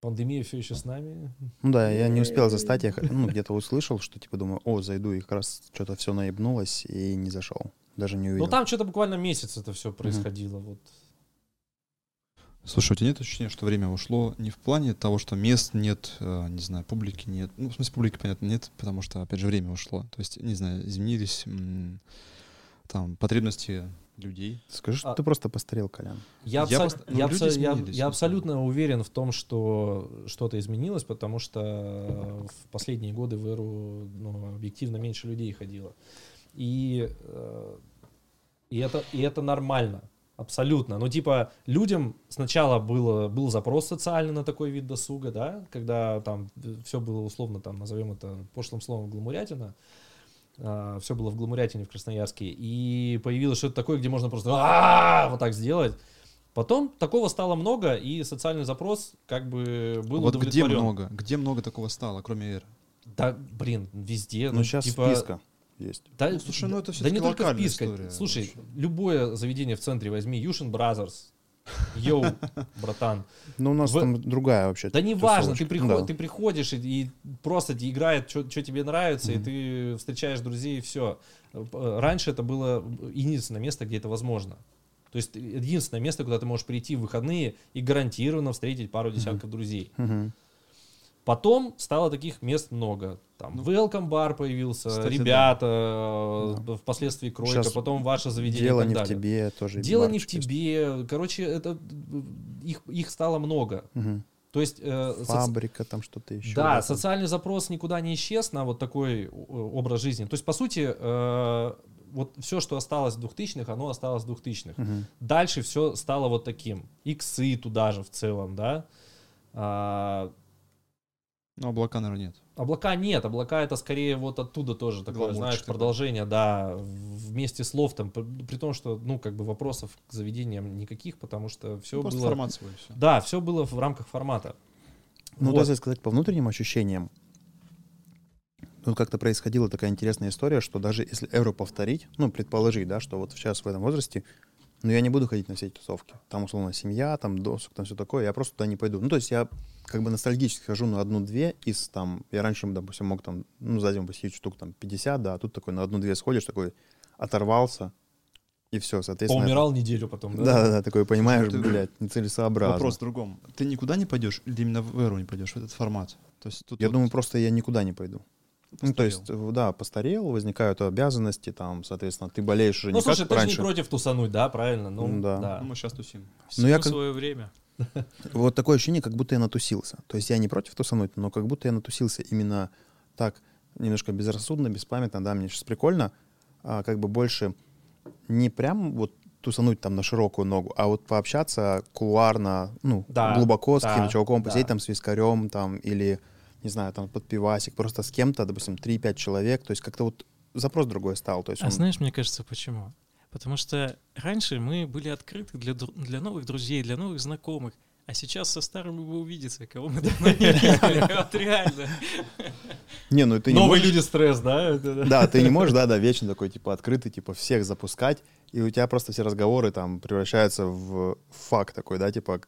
Пандемия все еще с нами. Ну да, я не успел застать, я ну, [laughs] где-то услышал, что типа думаю, о, зайду, и как раз что-то все наебнулось, и не зашел. Даже не увидел. Ну там что-то буквально месяц это все происходило. Вот. Слушай, у тебя нет ощущения, что время ушло не в плане того, что мест нет, э, не знаю, публики нет. Ну, в смысле, публики, понятно, нет, потому что, опять же, время ушло. То есть, не знаю, изменились там потребности людей. Скажи, что А- ты просто постарел, Колян. Я, Я абсо- ну, я абсо- я- я абсолютно уверен в том, что что-то изменилось, потому что в последние годы в эру ну, объективно меньше людей ходило. И, э, и, это, и это нормально. Абсолютно. Ну, типа, людям сначала было, был запрос социальный на такой вид досуга, да, когда там все было условно, там, назовем это пошлым словом, гламурятина. все было в гламурятине в Красноярске. И появилось что-то такое, где можно просто вот так сделать. Потом такого стало много, и социальный запрос как бы был вот где удовлетворен. много? Где много такого стало, кроме эры? Да, блин, везде. Ну, сейчас типа, списка есть. Да, Ну, слушай, ну это да всё-таки не только списка. история Слушай, вообще. любое заведение в центре возьми, Yushin Brothers, yo, [laughs] братан. Ну, у нас В- там другая вообще. Да не важно, ты, приход- Да. ты приходишь и, и просто играет, что тебе нравится, и Мгм. ты встречаешь друзей, и все. Раньше это было единственное место, где это возможно. То есть единственное место, куда ты можешь прийти в выходные и гарантированно встретить пару десятков друзей. Мгм. Потом стало таких мест много. Там Ну, Welcome бар появился, кстати, ребята, Да. э, впоследствии Кройка, Щас потом ваше заведение Дело не в далее. тебе тоже. Дело не в тебе. Короче, это их, их стало много. Мгм. То есть... э, соци- Фабрика, там что-то еще. Да, там. социальный запрос никуда не исчез на вот такой э, образ жизни. То есть, по сути, э, вот все, что осталось в 2000-х, оно осталось в 2000-х. Мгм. Дальше все стало вот таким. Иксы туда же в целом, да. А, Ну, облака, наверное, нет. облака нет, облака это скорее вот оттуда тоже такое, Гламурчик знаешь, такой. продолжение, да, вместе с лофтом. При, при том, что, ну, как бы вопросов к заведениям никаких, потому что все Ну, было... формат свой, всё. Да, все было в рамках формата. Ну, Вот. если сказать по внутренним ощущениям, тут как-то происходила такая интересная история, что даже если Эру повторить, ну, предположить, да, что вот сейчас в этом возрасте, ну, я не буду ходить на все эти тусовки. Там, условно, семья, там, досуг, там все такое, я просто туда не пойду. Ну, то есть я как бы ностальгически хожу на одну-две из там, я раньше, допустим, мог там, ну, за зиму посидеть штук там 50, да, а тут такой на одну-две сходишь, такой оторвался, и все, соответственно. Поумирал неделю потом, да? Да, да, да, такой, понимаешь, ты- блядь, нецелесообразно. Вопрос в другом. Ты никуда не пойдешь или именно в Эру не пойдешь, в этот формат? То есть тут Я вот думаю, просто я никуда не пойду. Ну, то постарел. есть, э, да, постарел, возникают обязанности, там, соответственно, ты болеешь уже Ну, не слушай, как ты же раньше. не против тусануть, да, правильно? Ну, да. да. Ну, мы сейчас тусим. Всему я как- свое время. [laughs] Вот такое ощущение, как будто я натусился. То есть я не против тусануть, но как будто я натусился именно так, немножко безрассудно, беспамятно, да, мне сейчас прикольно, а как бы больше не прям вот тусануть там на широкую ногу, а вот пообщаться кулуарно, ну, Да, глубоко с да, каким-то чуваком, да. посидеть там с вискарем там или, не знаю, там под пивасик, просто с кем-то, допустим, 3-5 человек, то есть как-то вот запрос другой стал. То есть А он- знаешь, мне кажется, почему? Потому что раньше мы были открыты для, для новых друзей, для новых знакомых. А сейчас со старыми вы увидите, кого мы давно не видели. Вот реально. Не, ну ты не Новые люди стресс, да? Да. Ты не можешь, да, да, вечно такой, типа, открытый, типа, всех запускать, и у тебя просто все разговоры там превращаются в факт такой, да, типа,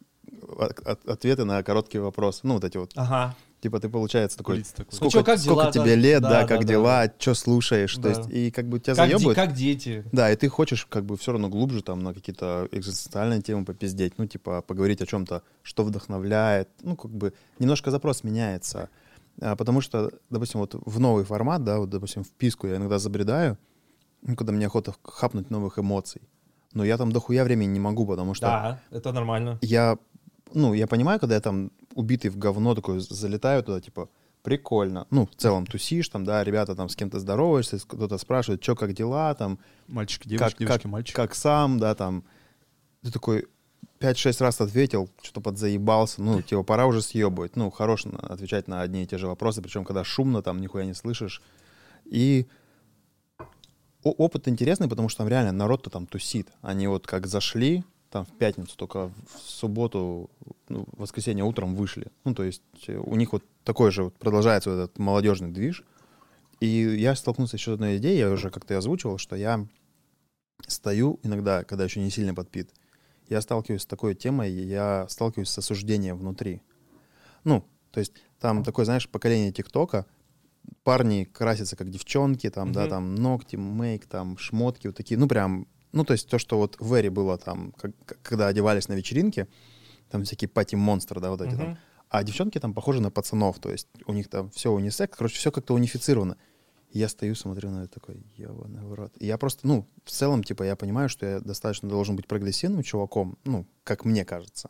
от- от- ответы на короткие вопросы. Ну, вот эти вот, Ага. Типа, ты, получается, такой, такой. сколько, чё, как сколько дела, тебе да? лет, Да, да, да, как да, дела, что слушаешь, Да. то есть, и как бы тебя Как, де- как дети. Да, и ты хочешь как бы все равно глубже там на какие-то экзистенциальные темы попиздеть, ну, типа, поговорить о чем-то, что вдохновляет, ну, как бы немножко запрос меняется. А, потому что, допустим, вот в новый формат, да, вот, допустим, в писку я иногда забредаю, ну, когда мне охота хапнуть новых эмоций. Но я там дохуя времени не могу, потому что Да, это нормально. я, ну, я понимаю, когда я там убитый в говно такой залетаю туда, типа, прикольно. Ну, в целом тусишь там, да, ребята там с кем-то здороваешься, кто-то спрашивает, что, как дела, там, Мальчики, девочки, как, девочки, как, мальчики. как сам, да, там. Ты такой 5-6 раз ответил, что-то подзаебался, ну, типа, пора уже съебывать. Ну, хорош отвечать на одни и те же вопросы, причем, когда шумно, там, нихуя не слышишь. И опыт интересный, потому что там реально народ-то там тусит. Они вот как зашли, там, в пятницу, только в субботу, ну, в воскресенье утром вышли. Ну, то есть э, у них вот такой же вот продолжается вот этот молодежный движ. И я столкнулся еще с одной идеей, я уже как-то озвучивал, что я стою иногда, когда еще не сильно подпит, я сталкиваюсь с такой темой, я сталкиваюсь с осуждением внутри. Ну, то есть там такое, знаешь, поколение ТикТока, парни красятся как девчонки, там, да, Мгм. там ногти, мейк, там шмотки вот такие, ну прям, ну то есть то, что вот в Эре было там, как- когда одевались на вечеринке, там всякие пати-монстры, да, вот эти там, Мгм. а девчонки там похожи на пацанов, то есть у них там все унисекс, короче, все как-то унифицировано. И я стою, смотрю на это такой, ебаный в рот. И я просто, ну, в целом, типа, я понимаю, что я достаточно должен быть прогрессивным чуваком, ну, как мне кажется.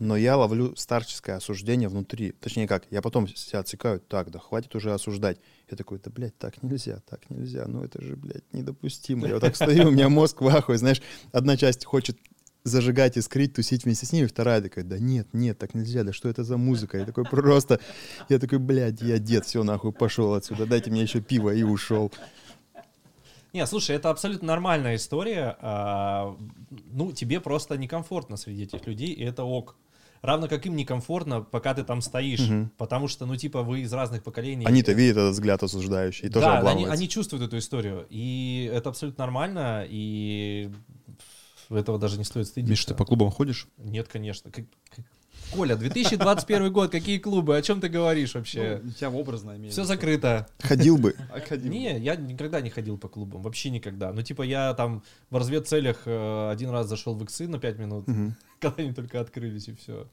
Но я ловлю старческое осуждение внутри. Точнее как, я потом себя отсекаю, так, да хватит уже осуждать. Я такой, да, блядь, так нельзя, так нельзя, ну это же, блядь, недопустимо. Я вот так стою, у меня мозг в ахуе, знаешь, одна часть хочет зажигать, искрить, тусить вместе с ними, вторая такая, да нет, нет, так нельзя, да что это за музыка? Я такой просто, я такой, блядь, я дед, все нахуй, пошел отсюда, дайте мне еще пиво и ушел. Не, слушай, это абсолютно нормальная история. а, ну, тебе просто некомфортно среди этих людей, и это ок. Равно как им некомфортно, пока ты там стоишь. Мгм. Потому что, ну, типа, вы из разных поколений. Они-то видят этот взгляд осуждающий и тоже да, они, они чувствуют эту историю. И это абсолютно нормально, и этого даже не стоит стыдиться. Миш, ты по клубам ходишь? Нет, конечно. Как- как- Коля, 2021 год, какие клубы? О чем ты говоришь вообще? Ну, я образно имею. Все закрыто. Ходил бы. [laughs] Не, я никогда не ходил по клубам, вообще никогда. Ну, типа, я там в разведцелях э, один раз зашел в иксы на 5 минут, [laughs] когда они только открылись, и все.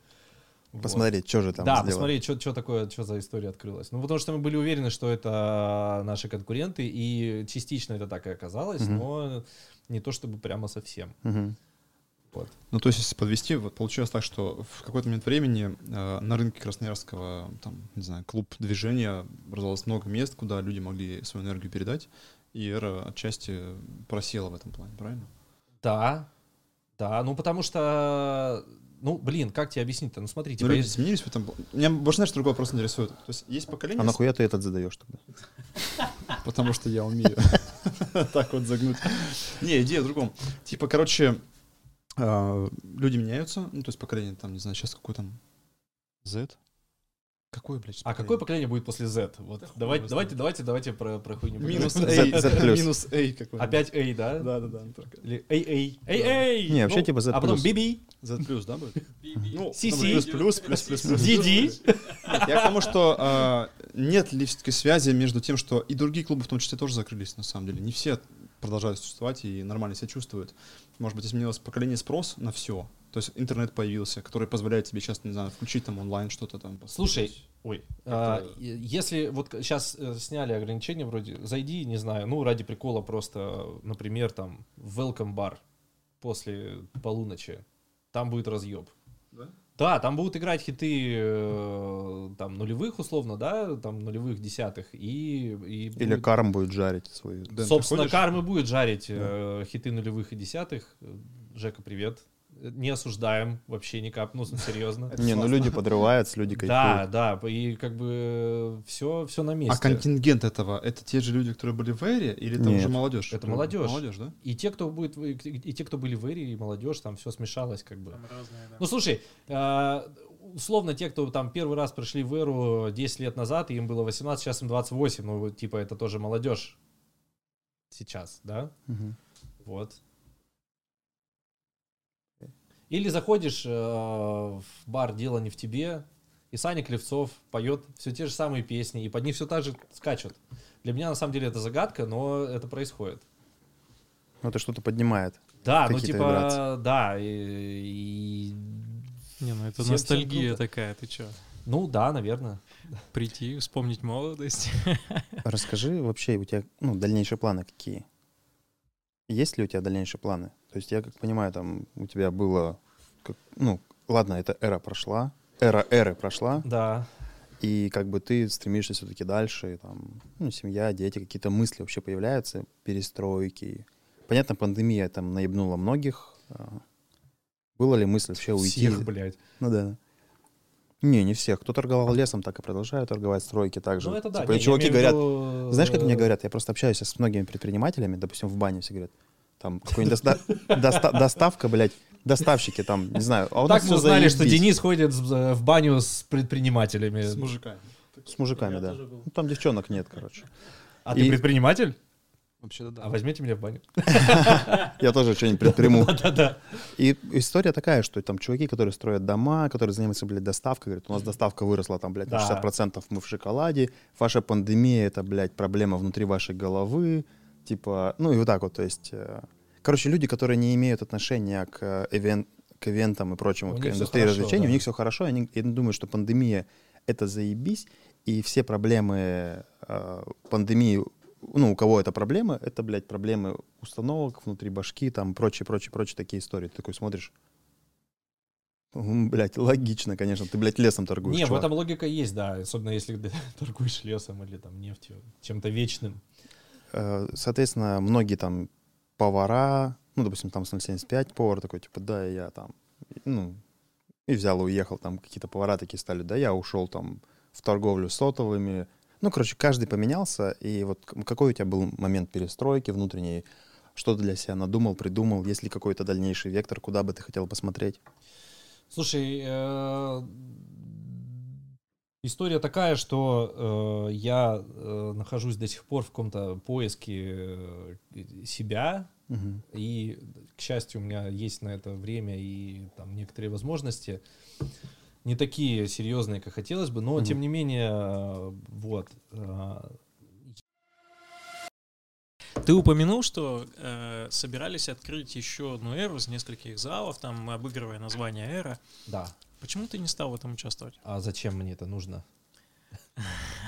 Посмотреть, что же там да, сделано. посмотреть, что такое, что за история открылась. Ну, потому что мы были уверены, что это наши конкуренты, и частично это так и оказалось, Мгм. но не то чтобы прямо совсем. Мгм. Вот. Ну, то есть, если подвести, вот получилось так, что в какой-то момент времени э, на рынке Красноярского, там, не знаю, клуб движения образовалось много мест, куда люди могли свою энергию передать, и эра отчасти просела в этом плане, правильно? Да, да, ну потому что, ну, блин, как тебе объяснить-то? Ну, смотри, Ну, типа, люди есть- изменились в этом. Меня больше, знаешь, другой вопрос интересует. То есть есть поколение, А нахуя ты этот задаешь тогда? [laughs] потому что я умею [laughs] так вот загнуть. Не, идея в другом. Типа, короче, люди меняются, ну, то есть поколение, там, не знаю, сейчас какой там, Z? Какое, блядь, а какое поколение будет после Z? Вот, Да хуй давайте, его давайте, давайте, давайте про, про хуйню. Минус. A, Z- Z+. минус A какой Опять A, да? Да, да, да. Или AA. AA! Не, вообще типа Z+. А потом BB, Z плюс, да, будет? [laughs] Ну, CC. ну, плюс, плюс, плюс, плюс, плюс. DD. [laughs] Я к тому, что а, нет ли все-таки связи между тем, что и другие клубы в том числе тоже закрылись, на самом деле. Не все продолжают существовать и нормально себя чувствуют. Может быть, изменилось поколение спрос на все. То есть интернет появился, который позволяет тебе сейчас, не знаю, включить там онлайн что-то там. Слушай, ой, а, если вот сейчас сняли ограничения вроде, зайди, не знаю, ну ради прикола просто, например, там welcome бар после полуночи, там будет разъеб. Да? Да, там будут играть хиты э, там нулевых условно, да, там нулевых десятых и, и Или будет- Карм будет жарить. Дэн, ты собственно ходишь? Карма будет жарить э, хиты нулевых и десятых. Жека, привет. Не осуждаем вообще никак, ну [laughs] серьезно. Не, ну люди подрываются, люди Да, кайфуют. да, и как бы все, все на месте. А контингент этого, это те же люди, которые были в Эре, или там Нет. уже молодежь? Это молодежь. Молодежь, да? И те, кто будет, и те, кто были в Эре, и молодежь, там все смешалось как бы. Там разные, да. Ну слушай, а, условно те, кто там первый раз пришли в Эру 10 лет назад, и им было 18, сейчас им 28, ну вот, типа это тоже молодежь сейчас, да? Мгм. Вот. Или заходишь э, в бар «Дело не в тебе», и Саня Клевцов поет все те же самые песни, и под них все так же скачут. Для меня на самом деле это загадка, но это происходит. Ну, это что-то поднимает. Да, ну типа, вибрации. да, и, и- Не, ну это Всем- всем ностальгия круто. такая, ты чё? ну да, наверное. Прийти, вспомнить молодость. [laughs] Расскажи вообще, у тебя ну, дальнейшие планы какие? Есть ли у тебя дальнейшие планы? То есть я как понимаю, там у тебя было, как- ну, ладно, эта эра прошла, эра эры прошла, Да. и как бы ты стремишься все-таки дальше, и там, ну, семья, дети, какие-то мысли вообще появляются, перестройки. Понятно, пандемия там наебнула многих. а, Было ли мысль вообще уйти? Всех, блядь. Ну да. Не, не всех. Кто торговал лесом, так и продолжают торговать стройки также. Ну это да. Типа, не, чуваки говорят, виду, знаешь, как мне э, говорят, я просто общаюсь с многими предпринимателями, допустим, в бане все говорят, там какой-нибудь доста- доста- доставка, блядь, доставщики там, не знаю. А Так мы узнали, что. Денис ходит в баню с предпринимателями. С мужиками. С мужиками, да. Ну там девчонок нет, короче. А И- ты предприниматель? Вообще-то да. А возьмите меня в баню. [laughs] Я тоже что-нибудь предприму. [laughs] Да-да. И история такая, что там чуваки, которые строят дома, которые занимаются, блядь, доставкой, говорят, у нас доставка выросла там, блядь, на Да. 60%, мы в шоколаде, ваша пандемия — это, блядь, проблема внутри вашей головы, типа, ну и вот так вот, то есть... э, Короче, люди, которые не имеют отношения к, э, ивен- к ивентам и прочему, У к индустрии хорошо, развлечений, да. у них все хорошо, они, я думаю, что пандемия — это заебись, и все проблемы э, пандемии, ну, у кого это проблемы, это, блядь, проблемы установок внутри башки, там, прочие, прочие, прочие такие истории. Ты такой смотришь, М, блядь, логично, конечно, ты, блядь, лесом торгуешь, Не, в чувак. этом логика есть, да. Особенно если [laughs] ты торгуешь лесом или там нефтью, чем-то вечным. Э, Соответственно, многие там повара, ну, допустим, там 075 повар такой, типа, да, я там, ну, и взял и уехал, там какие-то повара такие стали, да, я ушел там в торговлю сотовыми. Ну, короче, каждый поменялся, и вот какой у тебя был момент перестройки внутренней, что ты для себя надумал, придумал, есть ли какой-то дальнейший вектор, куда бы ты хотел посмотреть? Слушай, э, история такая, что э, я э, нахожусь до сих пор в каком-то поиске э, себя, Мгм. и, к счастью, у меня есть на это время и там некоторые возможности. Не такие серьезные, как хотелось бы, но Мгм. тем не менее, э, вот. э, Ты упомянул, что э, собирались открыть еще одну эру из нескольких залов, там обыгрывая название эра. Да. Почему ты не стал в этом участвовать? А зачем мне это нужно?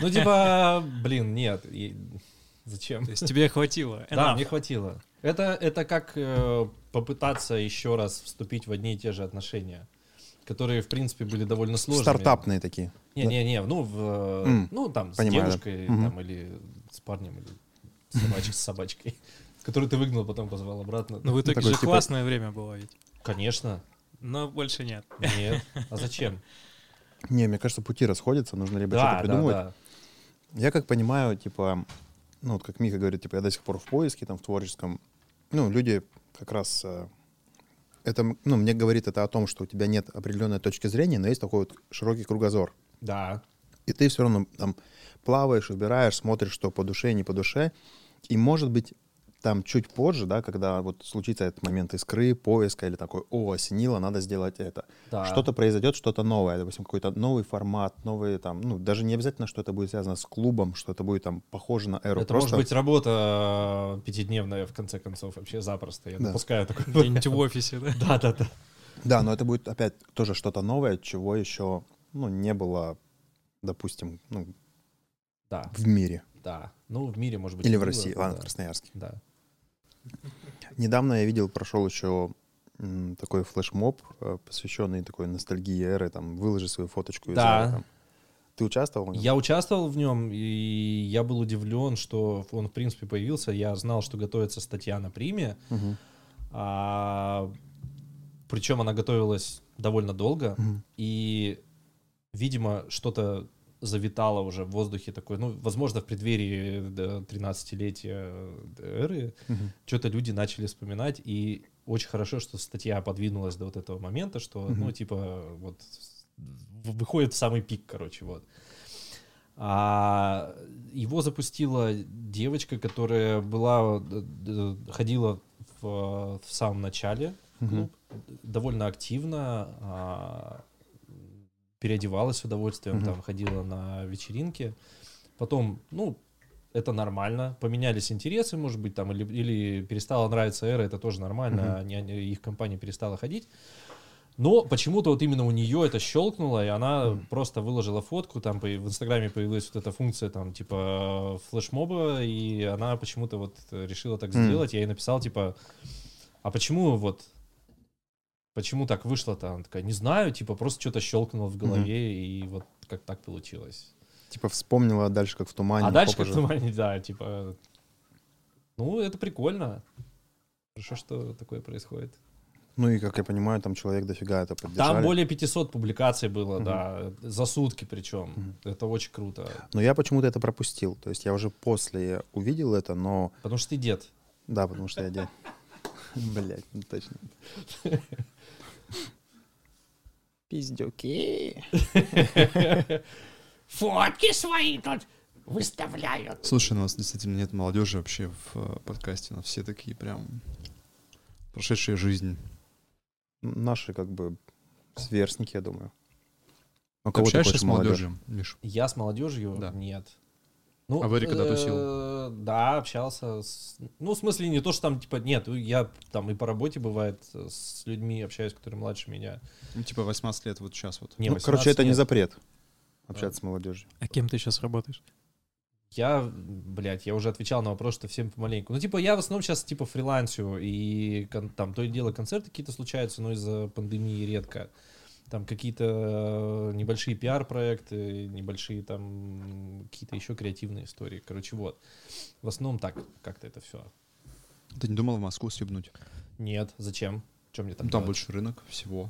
Ну, типа, блин, нет. Зачем? То есть тебе хватило? Да, мне хватило. Это, это как, э, попытаться еще раз вступить в одни и те же отношения, которые, в принципе, были довольно сложными. Стартапные такие. Не-не-не, ну, в, э, М, ну, там, понимаю, с девушкой, там, или с парнем, или с собачкой, с собачкой, [laughs] которую ты выгнал, потом позвал обратно. Ну, в итоге же типа- классное время было ведь. Конечно. Но больше нет. Нет. А зачем? [laughs] Не, мне кажется, пути расходятся, нужно либо Да, что-то да, придумывать. да. Я как понимаю, типа, ну вот как Мика говорит, типа, я до сих пор в поиске, там, в творческом. Ну, люди как раз... э, Это, ну, мне говорит это о том, что у тебя нет определенной точки зрения, но есть такой вот широкий кругозор. Да. И ты все равно там плаваешь, выбираешь, смотришь, что по душе, не по душе. И, может быть, там чуть позже, да, когда вот случится этот момент искры, поиска или такой, о, осенило, надо сделать это. Да. Что-то произойдет, что-то новое, допустим, какой-то новый формат, новые там, ну, даже не обязательно, что это будет связано с клубом, что это будет там похоже на эру. Это Просто может быть работа э, пятидневная, в конце концов, вообще запросто. Я Да. допускаю такое. [laughs] [laughs] Где-нибудь в офисе, да? Да, да, но это будет опять тоже что-то новое, чего еще, ну, не было, допустим, ну, Да, в мире. да. Ну, в мире, может быть. Или в было, России, ладно, в да. Красноярске. Да. Недавно я видел, прошел еще такой флешмоб, э, посвященный такой ностальгии эры, там, выложи свою фоточку из Да. эры. Ты участвовал в нем? Я участвовал в нем, и я был удивлен, что он, в принципе, появился. Я знал, что готовится статья на приме. Мгм. А, причем она готовилась довольно долго. Мгм. И, видимо, что-то завитало уже в воздухе такой, ну, возможно, в преддверии да, 13-летия эры, Мгм. что-то люди начали вспоминать, и очень хорошо, что статья подвинулась до вот этого момента, что, ну, Мгм. типа, вот, выходит в самый пик, короче, вот. А его запустила девочка, которая была, ходила в, в самом начале клуб, довольно активно, а, переодевалась с удовольствием, Мгм. там ходила на вечеринки. Потом, ну, это нормально. Поменялись интересы, может быть, там, или, или перестала нравиться эра, это тоже нормально, Мгм. они- они- их компания перестала ходить. Но почему-то вот именно у нее это щелкнуло, и она Мгм. просто выложила фотку, там в Инстаграме появилась вот эта функция, там, типа, флешмоба, и она почему-то вот решила так Мгм. сделать. Я ей написал, типа, а почему вот, почему так вышло-то? Она такая, не знаю, типа, просто что-то щелкнуло в голове, и вот как так получилось. Типа вспомнила дальше, как в тумане. а дальше как же. тумане, да, типа, ну, это прикольно. Хорошо, что такое происходит. Ну и, как я понимаю, там человек дофига это поддержали. Там более 500 публикаций было, Мгм. да, за сутки причем. Мгм. Это очень круто. Но я почему-то это пропустил. То есть я уже после увидел это, но... Потому что ты дед. Да, потому что я дед. [laughs] Блять, ну точно. [laughs] Пиздюки. [laughs] Фотки свои тут выставляют. Слушай, у нас действительно нет молодежи вообще в э, подкасте. Нас все такие прям прошедшие жизнь. Наши, как бы, сверстники, я думаю. А Ты общаешься с молодежь? молодежью, Миш? Я с молодежью? Да. Нет. Ну, А в Эре когда тусил? э, Да, общался. с- Ну, в смысле, не то, что там, типа, нет, я там и по работе бывает с людьми общаюсь, которые младше меня. Ну, типа 18 лет вот сейчас вот. Не, Ну, короче, 18 это не нет. запрет. Общаться с молодежью. А кем ты сейчас работаешь? Я, блядь, я уже отвечал на вопрос, что всем помаленьку. Ну, типа, я в основном сейчас, типа, фрилансю, и кон- там то и дело концерты какие-то случаются, но из-за пандемии редко. Там какие-то э, небольшие пиар-проекты, небольшие там какие-то еще креативные истории. Короче, вот. В основном так, как-то это все. Ты не думал в Москву съебнуть? Нет, зачем? Чем мне там Ну, там делать? больше рынок всего.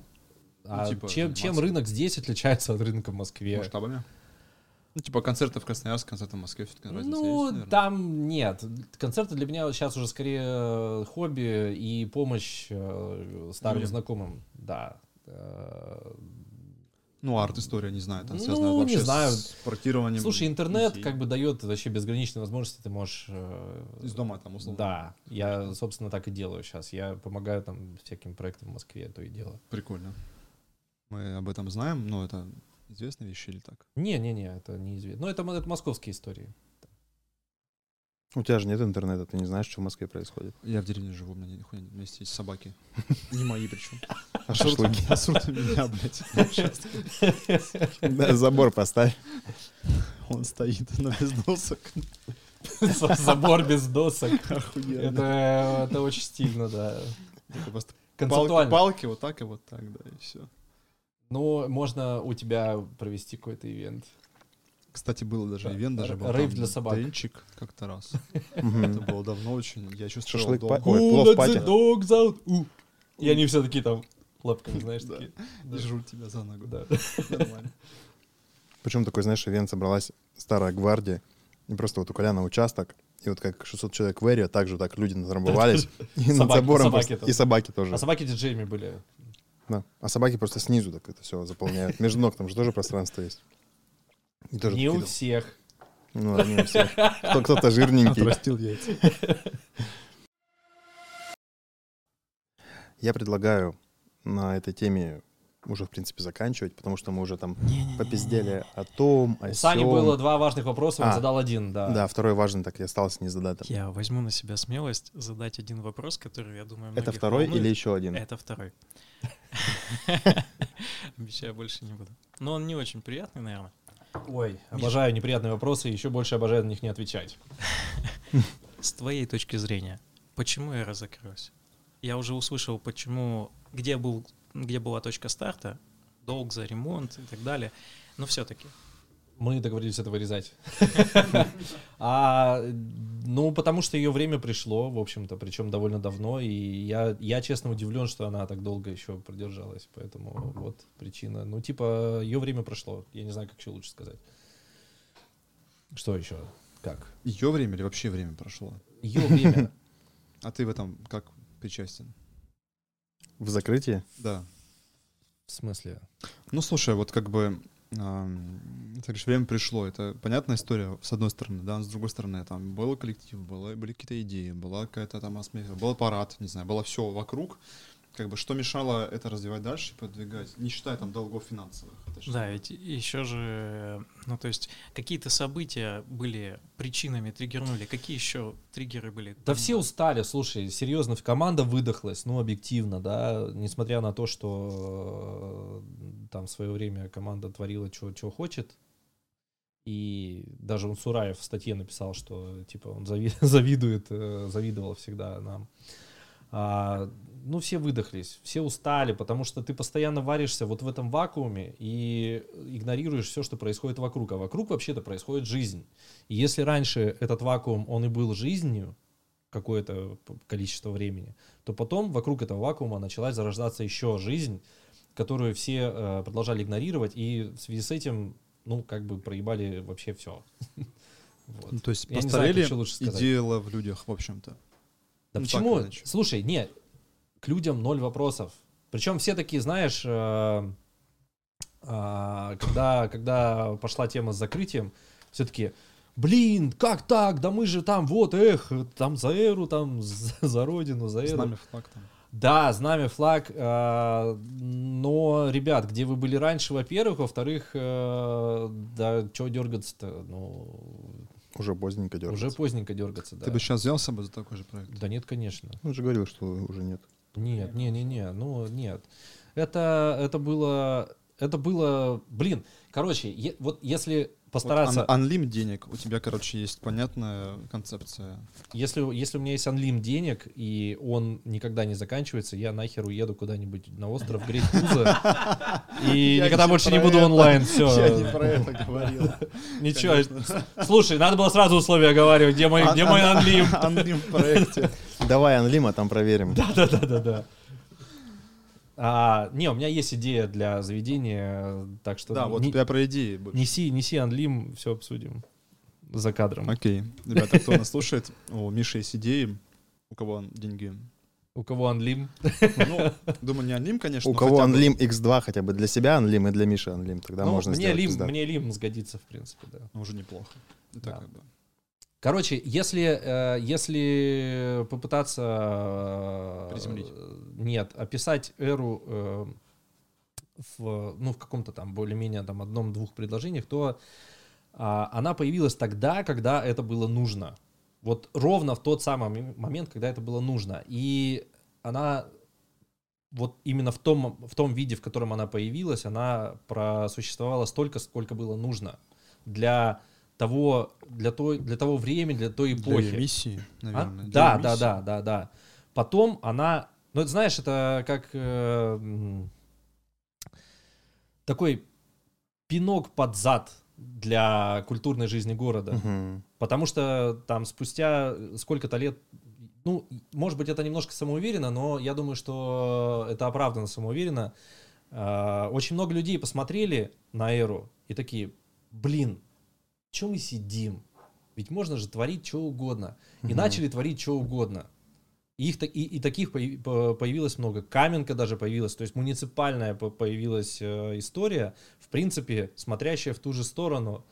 А ну, типа, чем, чем рынок здесь отличается от рынка в Москве? Масштабами? Ну, типа концерты в Красноярске, концерты в Москве, все-таки разница есть, Ну, наверное? там нет. Концерты для меня сейчас уже скорее э, хобби и помощь э, старым Людям. знакомым. Да. Ну, арт-история, не знаю, там Ну, связано не вообще знаю. с проектированием. Слушай, интернет идей. как бы дает вообще безграничные возможности. Ты можешь... э, Из дома там, условно. Да, я, собственно, так и делаю сейчас. Я помогаю там всяким проектам в Москве, то и дело. Прикольно. Мы об этом знаем, но это известные вещи или так? Не-не-не, это неизвестно. Ну, это, это московские истории. У тебя же нет интернета, ты не знаешь, что в Москве происходит. Я в деревне живу, у меня нихуя нет. У меня есть собаки. [laughs] Не мои причем. А шашлыки? Асурт меня, блядь. [laughs] Да, Забор поставь. Он стоит на без досок. Забор без досок. Охуенно. Это, это очень стильно, да. Просто палки, Концептуально. палки, вот так и вот так, да, и все. Ну, можно у тебя провести какой-то ивент. Кстати, был даже Да, ивент, даже был рейв для собак. денчик как-то раз. [laughs] Это было давно очень. Я чувствовал Шашлык долго. па- Ой, плов out. И они все такие там лапками, [laughs] знаешь, такие. Жрут тебя за ногу. Да. Нормально. [laughs] Причем такой, знаешь, ивент собралась старая гвардия, и просто вот у Коляна участок, и вот как 600 человек в Эре, также так люди натрамбовались, и над забором и собаки тоже. А собаки диджеями были. Да. А собаки просто снизу так это все заполняют. Между ног там же тоже пространство есть. Не у всех. Ну, да, не у всех. Кто- Кто-то [laughs] жирненький. Отрастил яйца. Я предлагаю на этой теме уже, в принципе, заканчивать, потому что мы уже там попиздели о том, о У Сани сём. было два важных вопроса, он А. задал один, да. Да, второй важный, так и осталось не задать. Я возьму на себя смелость задать один вопрос, который, я думаю, Это многих второй волнует. или еще один? Это второй. [laughs] Обещаю, больше не буду. Но он не очень приятный, наверное. Ой, обожаю неприятные вопросы, еще больше обожаю на них не отвечать. [laughs] С твоей точки зрения, почему эра закрылась? Я уже услышал, почему, где, был, где была точка старта, долг за ремонт и так далее. Но все-таки. Мы договорились это вырезать. [laughs] А, ну, потому что ее время пришло, в общем-то, причем довольно давно, и я, я честно удивлен, что она так долго еще продержалась, поэтому вот причина. Ну, типа, ее время прошло, я не знаю, как еще лучше сказать. Что еще? Как? Ее время или вообще время прошло? Ее время. [laughs] А ты в этом как причастен? В закрытии? Да. В смысле? Ну, слушай, вот как бы ты говоришь, время пришло. Это понятная история, с одной стороны, да, с другой стороны, там был коллектив, было, были какие-то идеи, была какая-то там атмосфера, был парад, не знаю, было все вокруг. Как бы что мешало это развивать дальше и продвигать, не считая там долгов финансовых. Да, ведь еще же, ну то есть какие-то события были причинами, триггернули. Какие еще триггеры были? Да Там, все устали, слушай, серьезно, команда выдохлась, ну, объективно, да, несмотря на то, что э, там в свое время команда творила, что хочет, и даже он Сураев в статье написал, что, типа, он зави- [laughs] завидует, э, завидовал всегда нам. А, ну, все выдохлись, все устали, потому что ты постоянно варишься вот в этом вакууме и игнорируешь все, что происходит вокруг. А вокруг вообще-то происходит жизнь. И если раньше этот вакуум, он и был жизнью, какое-то количество времени, то потом вокруг этого вакуума началась зарождаться еще жизнь, которую все э, продолжали игнорировать, и в связи с этим, ну, как бы проебали вообще все. [laughs] Вот. Ну, то есть Я знаю, постарели, и дело в людях, в общем-то. Да Ну, почему? Слушай, не, к людям ноль вопросов. Причем все такие, знаешь, э, а, когда, когда пошла тема с закрытием, все-таки, блин, как так? Да мы же там, вот, эх, там за эру, там за, за родину, за эру. нами флаг там. Да, знамя, флаг. э, но, ребят, где вы были раньше, во-первых, во-вторых, э, да, что дергаться-то? Ну, Уже поздненько дергаться. уже поздненько дергаться, да. Ты бы сейчас взял с собой за такой же проект? Да нет, конечно. Он же говорил, что уже нет. Нет, не, не, не, ну нет. Это, это было, это было, блин, короче, е- вот если постараться, Вот ан- анлим денег, у тебя, короче, есть понятная концепция. если, если у меня есть анлим денег, и он никогда не заканчивается, я нахер уеду куда-нибудь на остров греть пузо, [laughs] и Я никогда не больше про [laughs] не буду онлайн, все. это говорил. [laughs] Ничего. Слушай, надо было сразу условия оговаривать, где мой, где мой анлим. Анлим в проекте. Давай Анлима там проверим. Да-да-да-да. А, не, у меня есть идея для заведения, так что Да, вот тебя про идеи больше. неси, неси анлим, все обсудим за кадром. Окей. Ребята, кто нас слушает, у Миши есть идеи, у кого он деньги. У кого анлим? Ну, думаю, не Анлим, конечно. У кого бы- Анлим X2 хотя бы для себя Анлим и для Миши Анлим, тогда Ну, можно мне сделать лим, мне лим сгодится, в принципе, да. Ну, уже неплохо. Это Да. как бы. Короче, если, э, если попытаться... э, Приземлить. Нет, описать эру э, в, ну, в каком-то там более-менее там одном-двух предложениях, то а, она появилась тогда, когда это было нужно. Вот ровно в тот самый момент, когда это было нужно. И она вот именно в том, в том виде, в котором она появилась, она просуществовала столько, сколько было нужно для того, для той, для того времени, для той Для эпохи. её миссии, А? наверное. Для Да, её да, миссии. да, да, да. Потом она Ну, это, знаешь, это как э, такой пинок под зад для культурной жизни города. Мгм. Потому что там спустя сколько-то лет, ну, может быть, это немножко самоуверенно, но я думаю, что это оправданно самоуверенно. А, Очень много людей посмотрели на Эру и такие, блин, чем мы сидим? Ведь можно же творить что угодно. И Мгм. начали творить что угодно. И, их, и, и таких появ- по- появилось много. Каменка даже появилась, то есть муниципальная по- появилась э, история, в принципе, смотрящая в ту же сторону.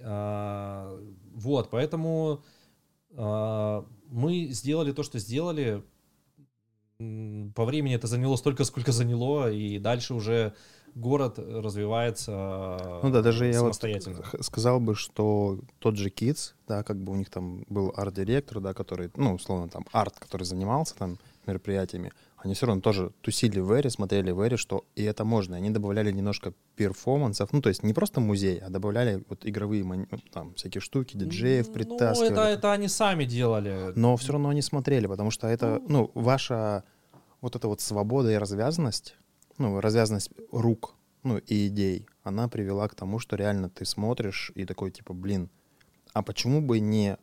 А, вот, поэтому а, мы сделали то, что сделали. По времени это заняло столько, сколько заняло, и дальше уже город развивается Ну да, даже я вот самостоятельно. сказал бы, что тот же Kids, да, как бы у них там был арт-директор, да, который, ну, условно, там, арт, который занимался там мероприятиями, они все равно тоже тусили в Эре, смотрели в Эре, что и это можно. Они добавляли немножко перформансов, ну, то есть не просто музей, а добавляли вот игровые ну, там всякие штуки, диджеев Ну, притаскивали. это, это они сами делали. Но все равно они смотрели, потому что это, ну, ваша вот эта вот свобода и развязанность, ну, развязанность рук, ну, и идей, она привела к тому, что реально ты смотришь и такой, типа, блин, а почему бы не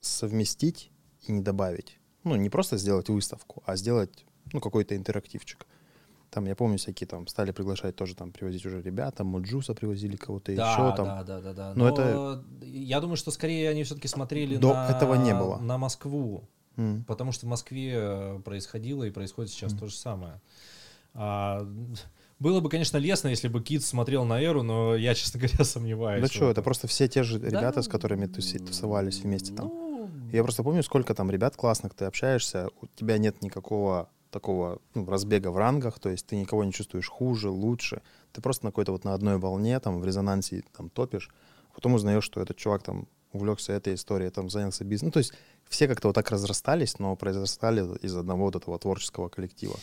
совместить и не добавить? Ну, не просто сделать выставку, а сделать, ну, какой-то интерактивчик. Там, я помню, всякие там стали приглашать тоже там привозить уже ребята, Моджуса привозили кого-то да, еще там. да, да, да, да. Но Но, это- я думаю, что скорее они все-таки смотрели До на, этого не было. на Москву. М. Потому что в Москве э, происходило и происходит сейчас то же самое. А, было бы, конечно, лестно, если бы Кит смотрел на Эру, но я, честно [laughs] говоря, сомневаюсь. Да что, это просто все те же Да, ребята, с которыми туси- м, тусовались вместе там. ну, Я просто помню, сколько там ребят классных ты общаешься, у тебя нет никакого такого ну, разбега в рангах, то есть ты никого не чувствуешь хуже, лучше. Ты просто на какой-то вот на одной волне, там, в резонансе там топишь, потом узнаешь, что этот чувак там увлекся этой историей, там, занялся бизнесом. Ну, то есть все как-то вот так разрастались, но произрастали из одного вот этого творческого коллектива.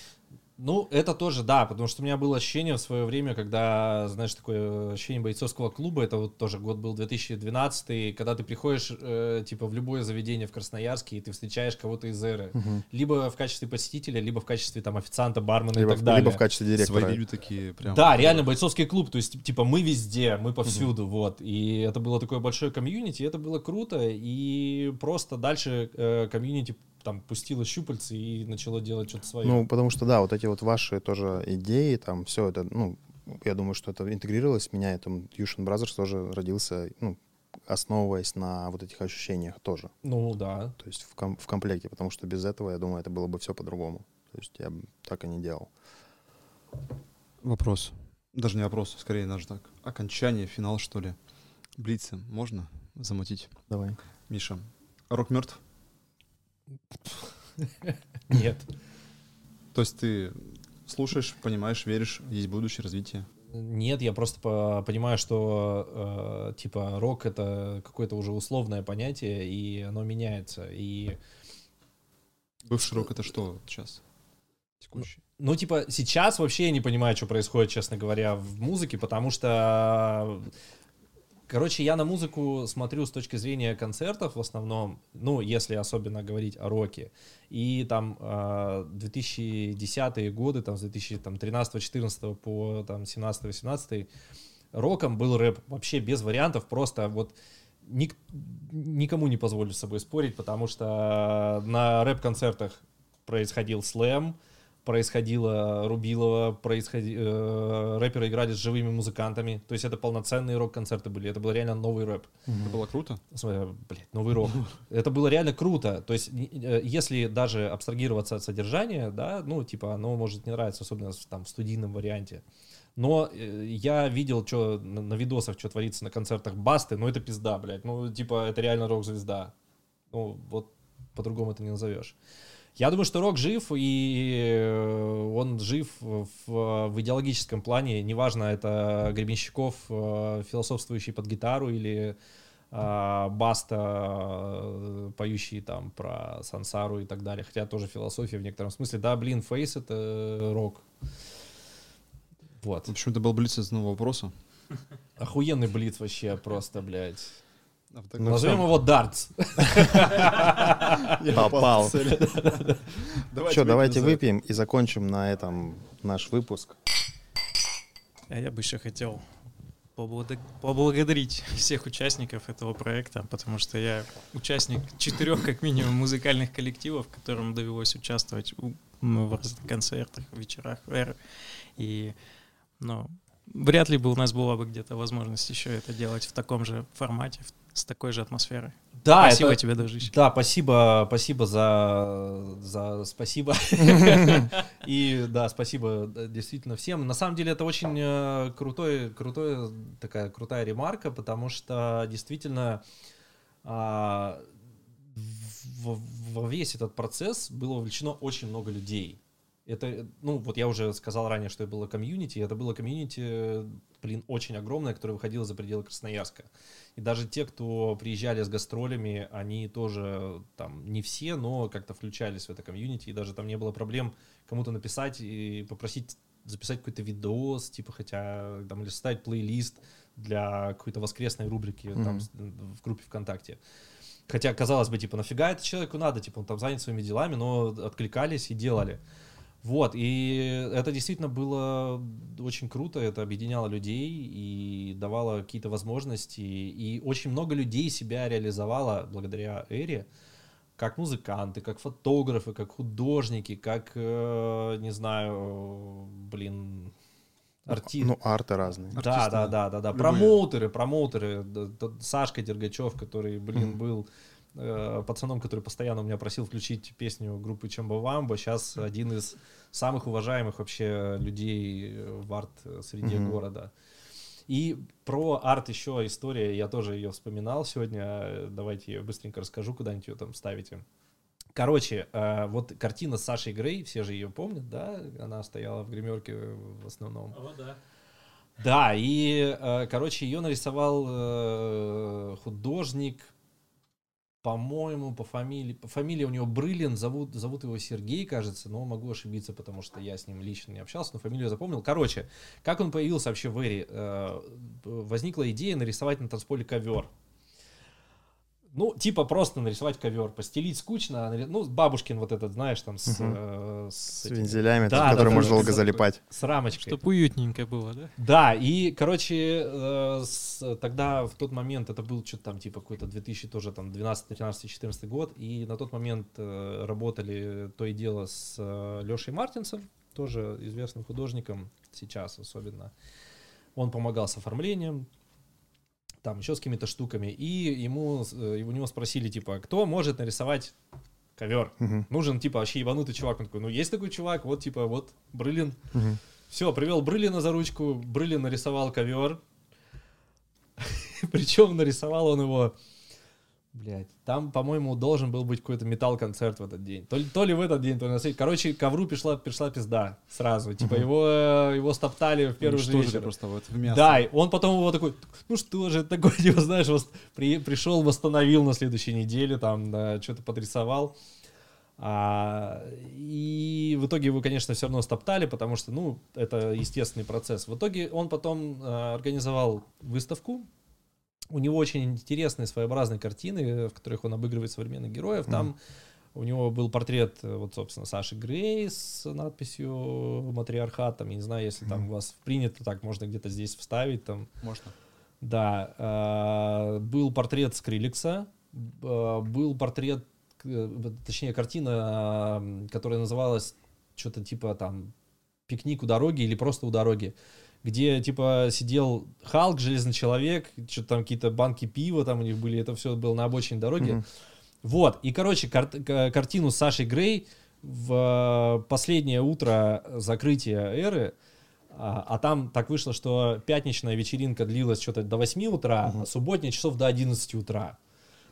Ну, это тоже, да, потому что у меня было ощущение в свое время, когда, знаешь, такое ощущение бойцовского клуба, это вот тоже год был 2012, когда ты приходишь, э, типа, в любое заведение в Красноярске, и ты встречаешь кого-то из эры. Либо в качестве посетителя, либо в качестве, там, официанта, бармена Либо, и так далее. либо в качестве директора. Свои люди такие прям. Да, реально бойцовский клуб, то есть типа мы везде, мы повсюду, вот. И это было такое большое комьюнити, это было круто, и просто дальше э, комьюнити там пустило щупальцы и начало делать что-то свое. Ну, потому что, да, вот эти вот ваши тоже идеи, там, все это, ну, я думаю, что это интегрировалось в меня, и там Юшин Brothers тоже родился, ну, основываясь на вот этих ощущениях тоже. Ну, да. То есть в, ком- в комплекте, потому что без этого, я думаю, это было бы все по-другому. То есть я бы так и не делал. Вопрос. Даже не вопрос, скорее даже так. Окончание, финал, что ли. Блицы можно замутить? Давай. Миша, рок мертв? [laughs] Нет. То есть ты слушаешь, понимаешь, веришь, есть будущее развитие? Нет, я просто по- понимаю, что э, типа рок это какое-то уже условное понятие, и оно меняется. И Бывший рок это что сейчас? Текущий. Ну, типа, сейчас вообще я не понимаю, что происходит, честно говоря, в музыке, потому что, короче, я на музыку смотрю с точки зрения концертов в основном, ну, если особенно говорить о роке. И там э, 2010-е годы, там, с 2013-14 по там, 17-18, роком был рэп вообще без вариантов, просто вот ник- никому не позволю с собой спорить, потому что на рэп-концертах происходил слэм, происходило Рубилова, происходи... э, рэперы играли с живыми музыкантами, то есть это полноценные рок-концерты были, это был реально новый рэп. Это было круто? Смотри, блядь, новый рок. [laughs] Это было реально круто. То есть, э, если даже абстрагироваться от содержания, да, ну, типа, оно может не нравиться, особенно там в студийном варианте. Но э, я видел, что на, на видосах, что творится на концертах Басты, ну, это пизда, блядь. Ну, типа, это реально рок-звезда. Ну, вот по-другому это не назовешь. Я думаю, что рок жив, и э, он жив в, в идеологическом плане. Неважно, это Гребенщиков, э, философствующий под гитару, или а, Баста, э, поющий там про сансару и так далее. Хотя тоже философия в некотором смысле. Да, блин, фейс — это рок. Вот. В общем, это был блиц из нового вопроса. Охуенный блиц вообще просто, блядь. А, Назовем его Дартс. [laughs] Попал. Что, [laughs] давайте выпьем и закончим на этом наш выпуск. А я бы еще хотел поблаг- поблагодарить всех участников этого проекта, потому что я участник четырех, как минимум, музыкальных коллективов, которым довелось участвовать ну, в разных концертах, вечерах. И, ну, вряд ли бы у нас была бы где-то возможность еще это делать в таком же формате, в- с такой же атмосферой. Да, Спасибо это- тебе, дружище. Да, спасибо, спасибо за, за спасибо. [laughs] И да, спасибо действительно всем. На самом деле это очень э, крутой, крутой, такая крутая ремарка, потому что действительно а, во весь этот процесс было вовлечено очень много людей. Это, ну, вот я уже сказал ранее, что это было комьюнити. Это было комьюнити, блин, очень огромное, которое выходило за пределы Красноярска. И даже те, кто приезжали с гастролями, они тоже, там, не все, но как-то включались в это комьюнити. И даже там не было проблем кому-то написать и попросить записать какой-то видос, типа, хотя, там, или составить плейлист для какой-то воскресной рубрики там, Мгм. с- в группе ВКонтакте. Хотя, казалось бы, типа, нафига это человеку надо, типа, он там занят своими делами, но откликались и делали. Вот, и это действительно было очень круто, это объединяло людей и давало какие-то возможности, и очень много людей себя реализовало благодаря Эре, как музыканты, как фотографы, как художники, как, э, не знаю, блин, артисты. Ну, арты разные. Да, Артисты, да, да. да, да, да. Любые. Промоутеры, промоутеры. Сашка Дергачев, который, блин, Мгм. был э, пацаном, который постоянно у меня просил включить песню группы Чамбавамба. Сейчас один из самых уважаемых вообще людей э, в арт-среде Мгм. города. И про арт еще история, я тоже ее вспоминал сегодня. э, Давайте я быстренько расскажу, куда-нибудь ее там ставите. Короче, э, вот картина с Сашей Грей, все же ее помнят, да? Она стояла в гримерке в основном. Да, и, э, короче, ее нарисовал э, художник, по-моему, по фамилии, по фамилии у него Брылин, зовут, зовут его Сергей, кажется, но могу ошибиться, потому что я с ним лично не общался, но фамилию я запомнил. Короче, как он появился вообще в Эре? Э, возникла идея нарисовать на танцполе ковер. Ну, типа просто нарисовать ковер, постелить скучно, а ну, бабушкин вот этот, знаешь, там с, э, с С вензелями, Да, который да, можно да, долго да. залипать. с рамочкой. Чтоб уютненько было, да? Да, и, короче, э, с- тогда в тот момент, это был что-то там типа какой-то 2000 тоже там 12, 13, 14 год, и на тот момент э, работали то и дело с Лешей Мартинсом, тоже известным художником сейчас особенно. Он помогал с оформлением, там еще с какими-то штуками, и ему, э, у него спросили, типа, кто может нарисовать ковер? Мгм, Нужен, типа, вообще ебанутый чувак. Он такой, ну, есть такой чувак, вот, типа, вот, Брылин, мгм. все, привел Брылина за ручку, Брылин нарисовал ковер. [laughs] Причем нарисовал он его, блядь, там, по-моему, должен был быть какой-то металл-концерт в этот день. То ли, то ли в этот день, то ли на следующий. Короче, ковру пришла, пришла пизда сразу. Типа его, э, его стоптали в первый же Уничтожили вечер. просто вот в мясо. Да, и он потом его такой, ну что же такое, [laughs] типа, знаешь, вос- при- пришел, восстановил на следующей неделе, там, да, что-то подрисовал. А, и в итоге его, конечно, все равно стоптали, потому что, ну, это естественный процесс. В итоге он потом а, организовал выставку. У него очень интересные своеобразные картины, в которых он обыгрывает современных героев. Там у него был портрет, э, вот, собственно, Саши Грей с надписью «Матриархат». Там, я не знаю, если там у вас принято так, можно где-то здесь вставить. Там, Можно. да, э, был портрет Скриликса, э, был портрет, э, точнее, картина, э, которая называлась что-то типа там «Пикник у дороги» или просто «У дороги», где типа сидел Халк, Железный Человек, что-то там какие-то банки пива там у них были, это все было на обочине дороги. Мгм. Вот, и, короче, кар- картину с Сашей Грей в э, последнее утро закрытия эры, а, а там так вышло, что пятничная вечеринка длилась что-то до 8 утра, а субботняя часов до 11 утра.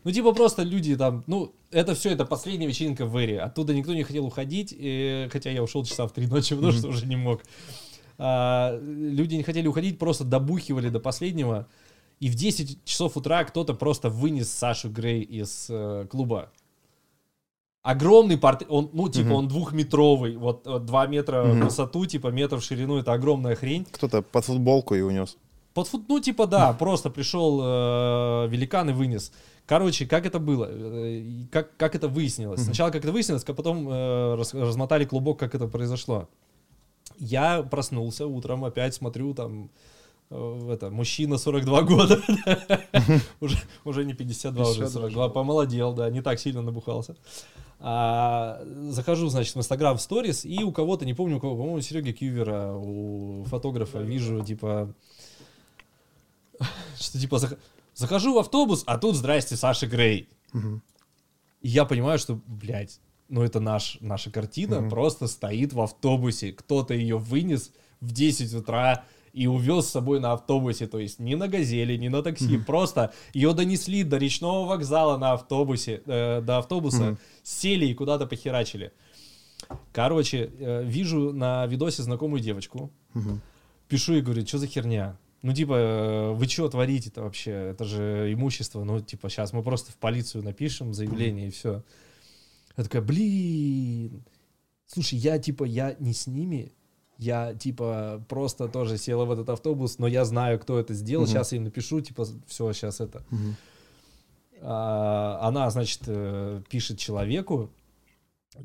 Ну, типа, просто люди там, ну, это все, это последняя вечеринка в Эре. Оттуда никто не хотел уходить, и- хотя я ушел часа в три ночи, потому что уже не мог. А, люди не хотели уходить, просто добухивали до последнего. И в 10 часов утра кто-то просто вынес Сашу Грей из э, клуба. Огромный портрет, он, ну, типа, Мгм. он двухметровый, вот, вот 2 метра в Мгм. высоту, типа, метр в ширину, это огромная хрень. Кто-то под футболку и унес. Под фут, ну, типа, да, [laughs] просто пришел э, великан и вынес. Короче, как это было? Э, Как, как это выяснилось? Сначала как это выяснилось, а потом э, раз- размотали клубок, как это произошло. Я проснулся утром, опять смотрю, там, э, это, мужчина 42 года. [laughs] уже, уже не 52, уже 52 42. Помолодел, да, не так сильно набухался. А, захожу, значит, в Инстаграм в сторис, и у кого-то, не помню у кого, по-моему, Сереги Кьювера, у фотографа, вижу, типа, что типа зах- захожу в автобус, а тут здрасте, Саша Грей. Я понимаю, что, блядь, ну это наш, наша картина Мгм. просто стоит в автобусе. Кто-то ее вынес в 10 утра и увез с собой на автобусе. То есть не на газели, не на такси. Просто ее донесли до речного вокзала на автобусе, э, до автобуса, Мгм. сели и куда-то похерачили. Короче, э, вижу на видосе знакомую девочку, Мгм. пишу и говорю, что за херня? Ну, типа, э, вы что творите-то вообще? Это же имущество. Ну, типа, сейчас мы просто в полицию напишем заявление и все. Я такая, блин. Слушай, я, типа, я не с ними. Я, типа, просто тоже села в этот автобус, но я знаю, кто это сделал. Мгм. Сейчас я им напишу, типа, все, сейчас это. Мгм. А, она, значит, э, пишет человеку.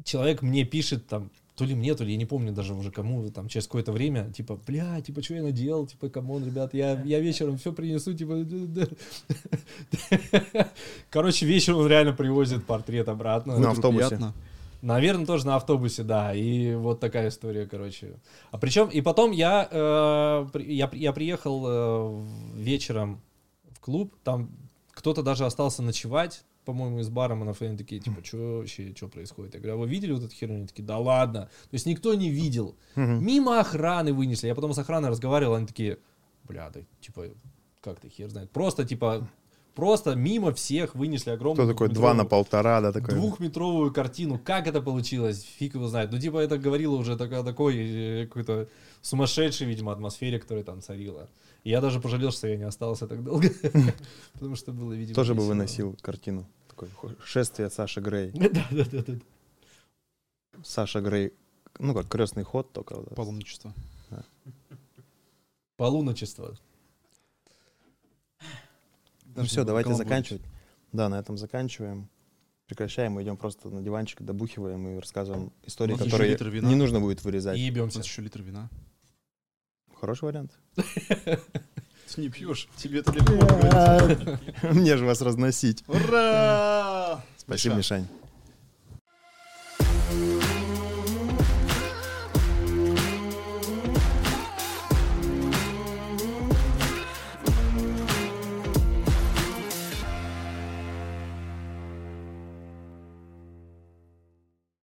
Человек мне пишет там, то ли мне, то ли я не помню даже уже кому, там, через какое-то время, типа, бля, типа, что я наделал, типа, come on, ребят, я, я вечером все принесу, типа, да, да». Короче, вечером он реально привозит портрет обратно. На автобусе. Приятно. Наверное, тоже на автобусе, да. И вот такая история, короче. А причем, и потом я, э, я, я приехал э, вечером в клуб, там кто-то даже остался ночевать, по-моему, из барменов, и они такие, типа, что вообще, что происходит? Я говорю, а вы видели вот эту херню? Они такие, да ладно. То есть никто не видел. Мимо охраны вынесли. Я потом с охраной разговаривал, они такие, бля, да, типа, как ты хер знает. Просто, типа, просто мимо всех вынесли огромную Кто такой? Два на двухметровую- полтора, да, такой. двухметровую картину. Как это получилось? Фиг его знает. Ну, типа, это говорило уже так- о такой э, какой-то сумасшедшей, видимо, атмосфере, которая там царила. И я даже пожалел, что я не остался так долго. [laughs] Потому что было, видимо, Тоже бы выносил картину. Такое шествие Саши Грей. [laughs] Да, да, да, да. Саша Грей, ну как крестный ход только. да. Паломничество. Полуночество. Ну все, давайте заканчивать. Да, на этом заканчиваем. Прекращаем, мы идем просто на диванчик, добухиваем и рассказываем истории, которые литр вина. не нужно будет И вырезать. У ебемся. еще литр вина. Хороший вариант. [laughs] Ты не пьешь, тебе это [laughs] легко. Мне же вас разносить. Ура! Спасибо, Миша. Мишань.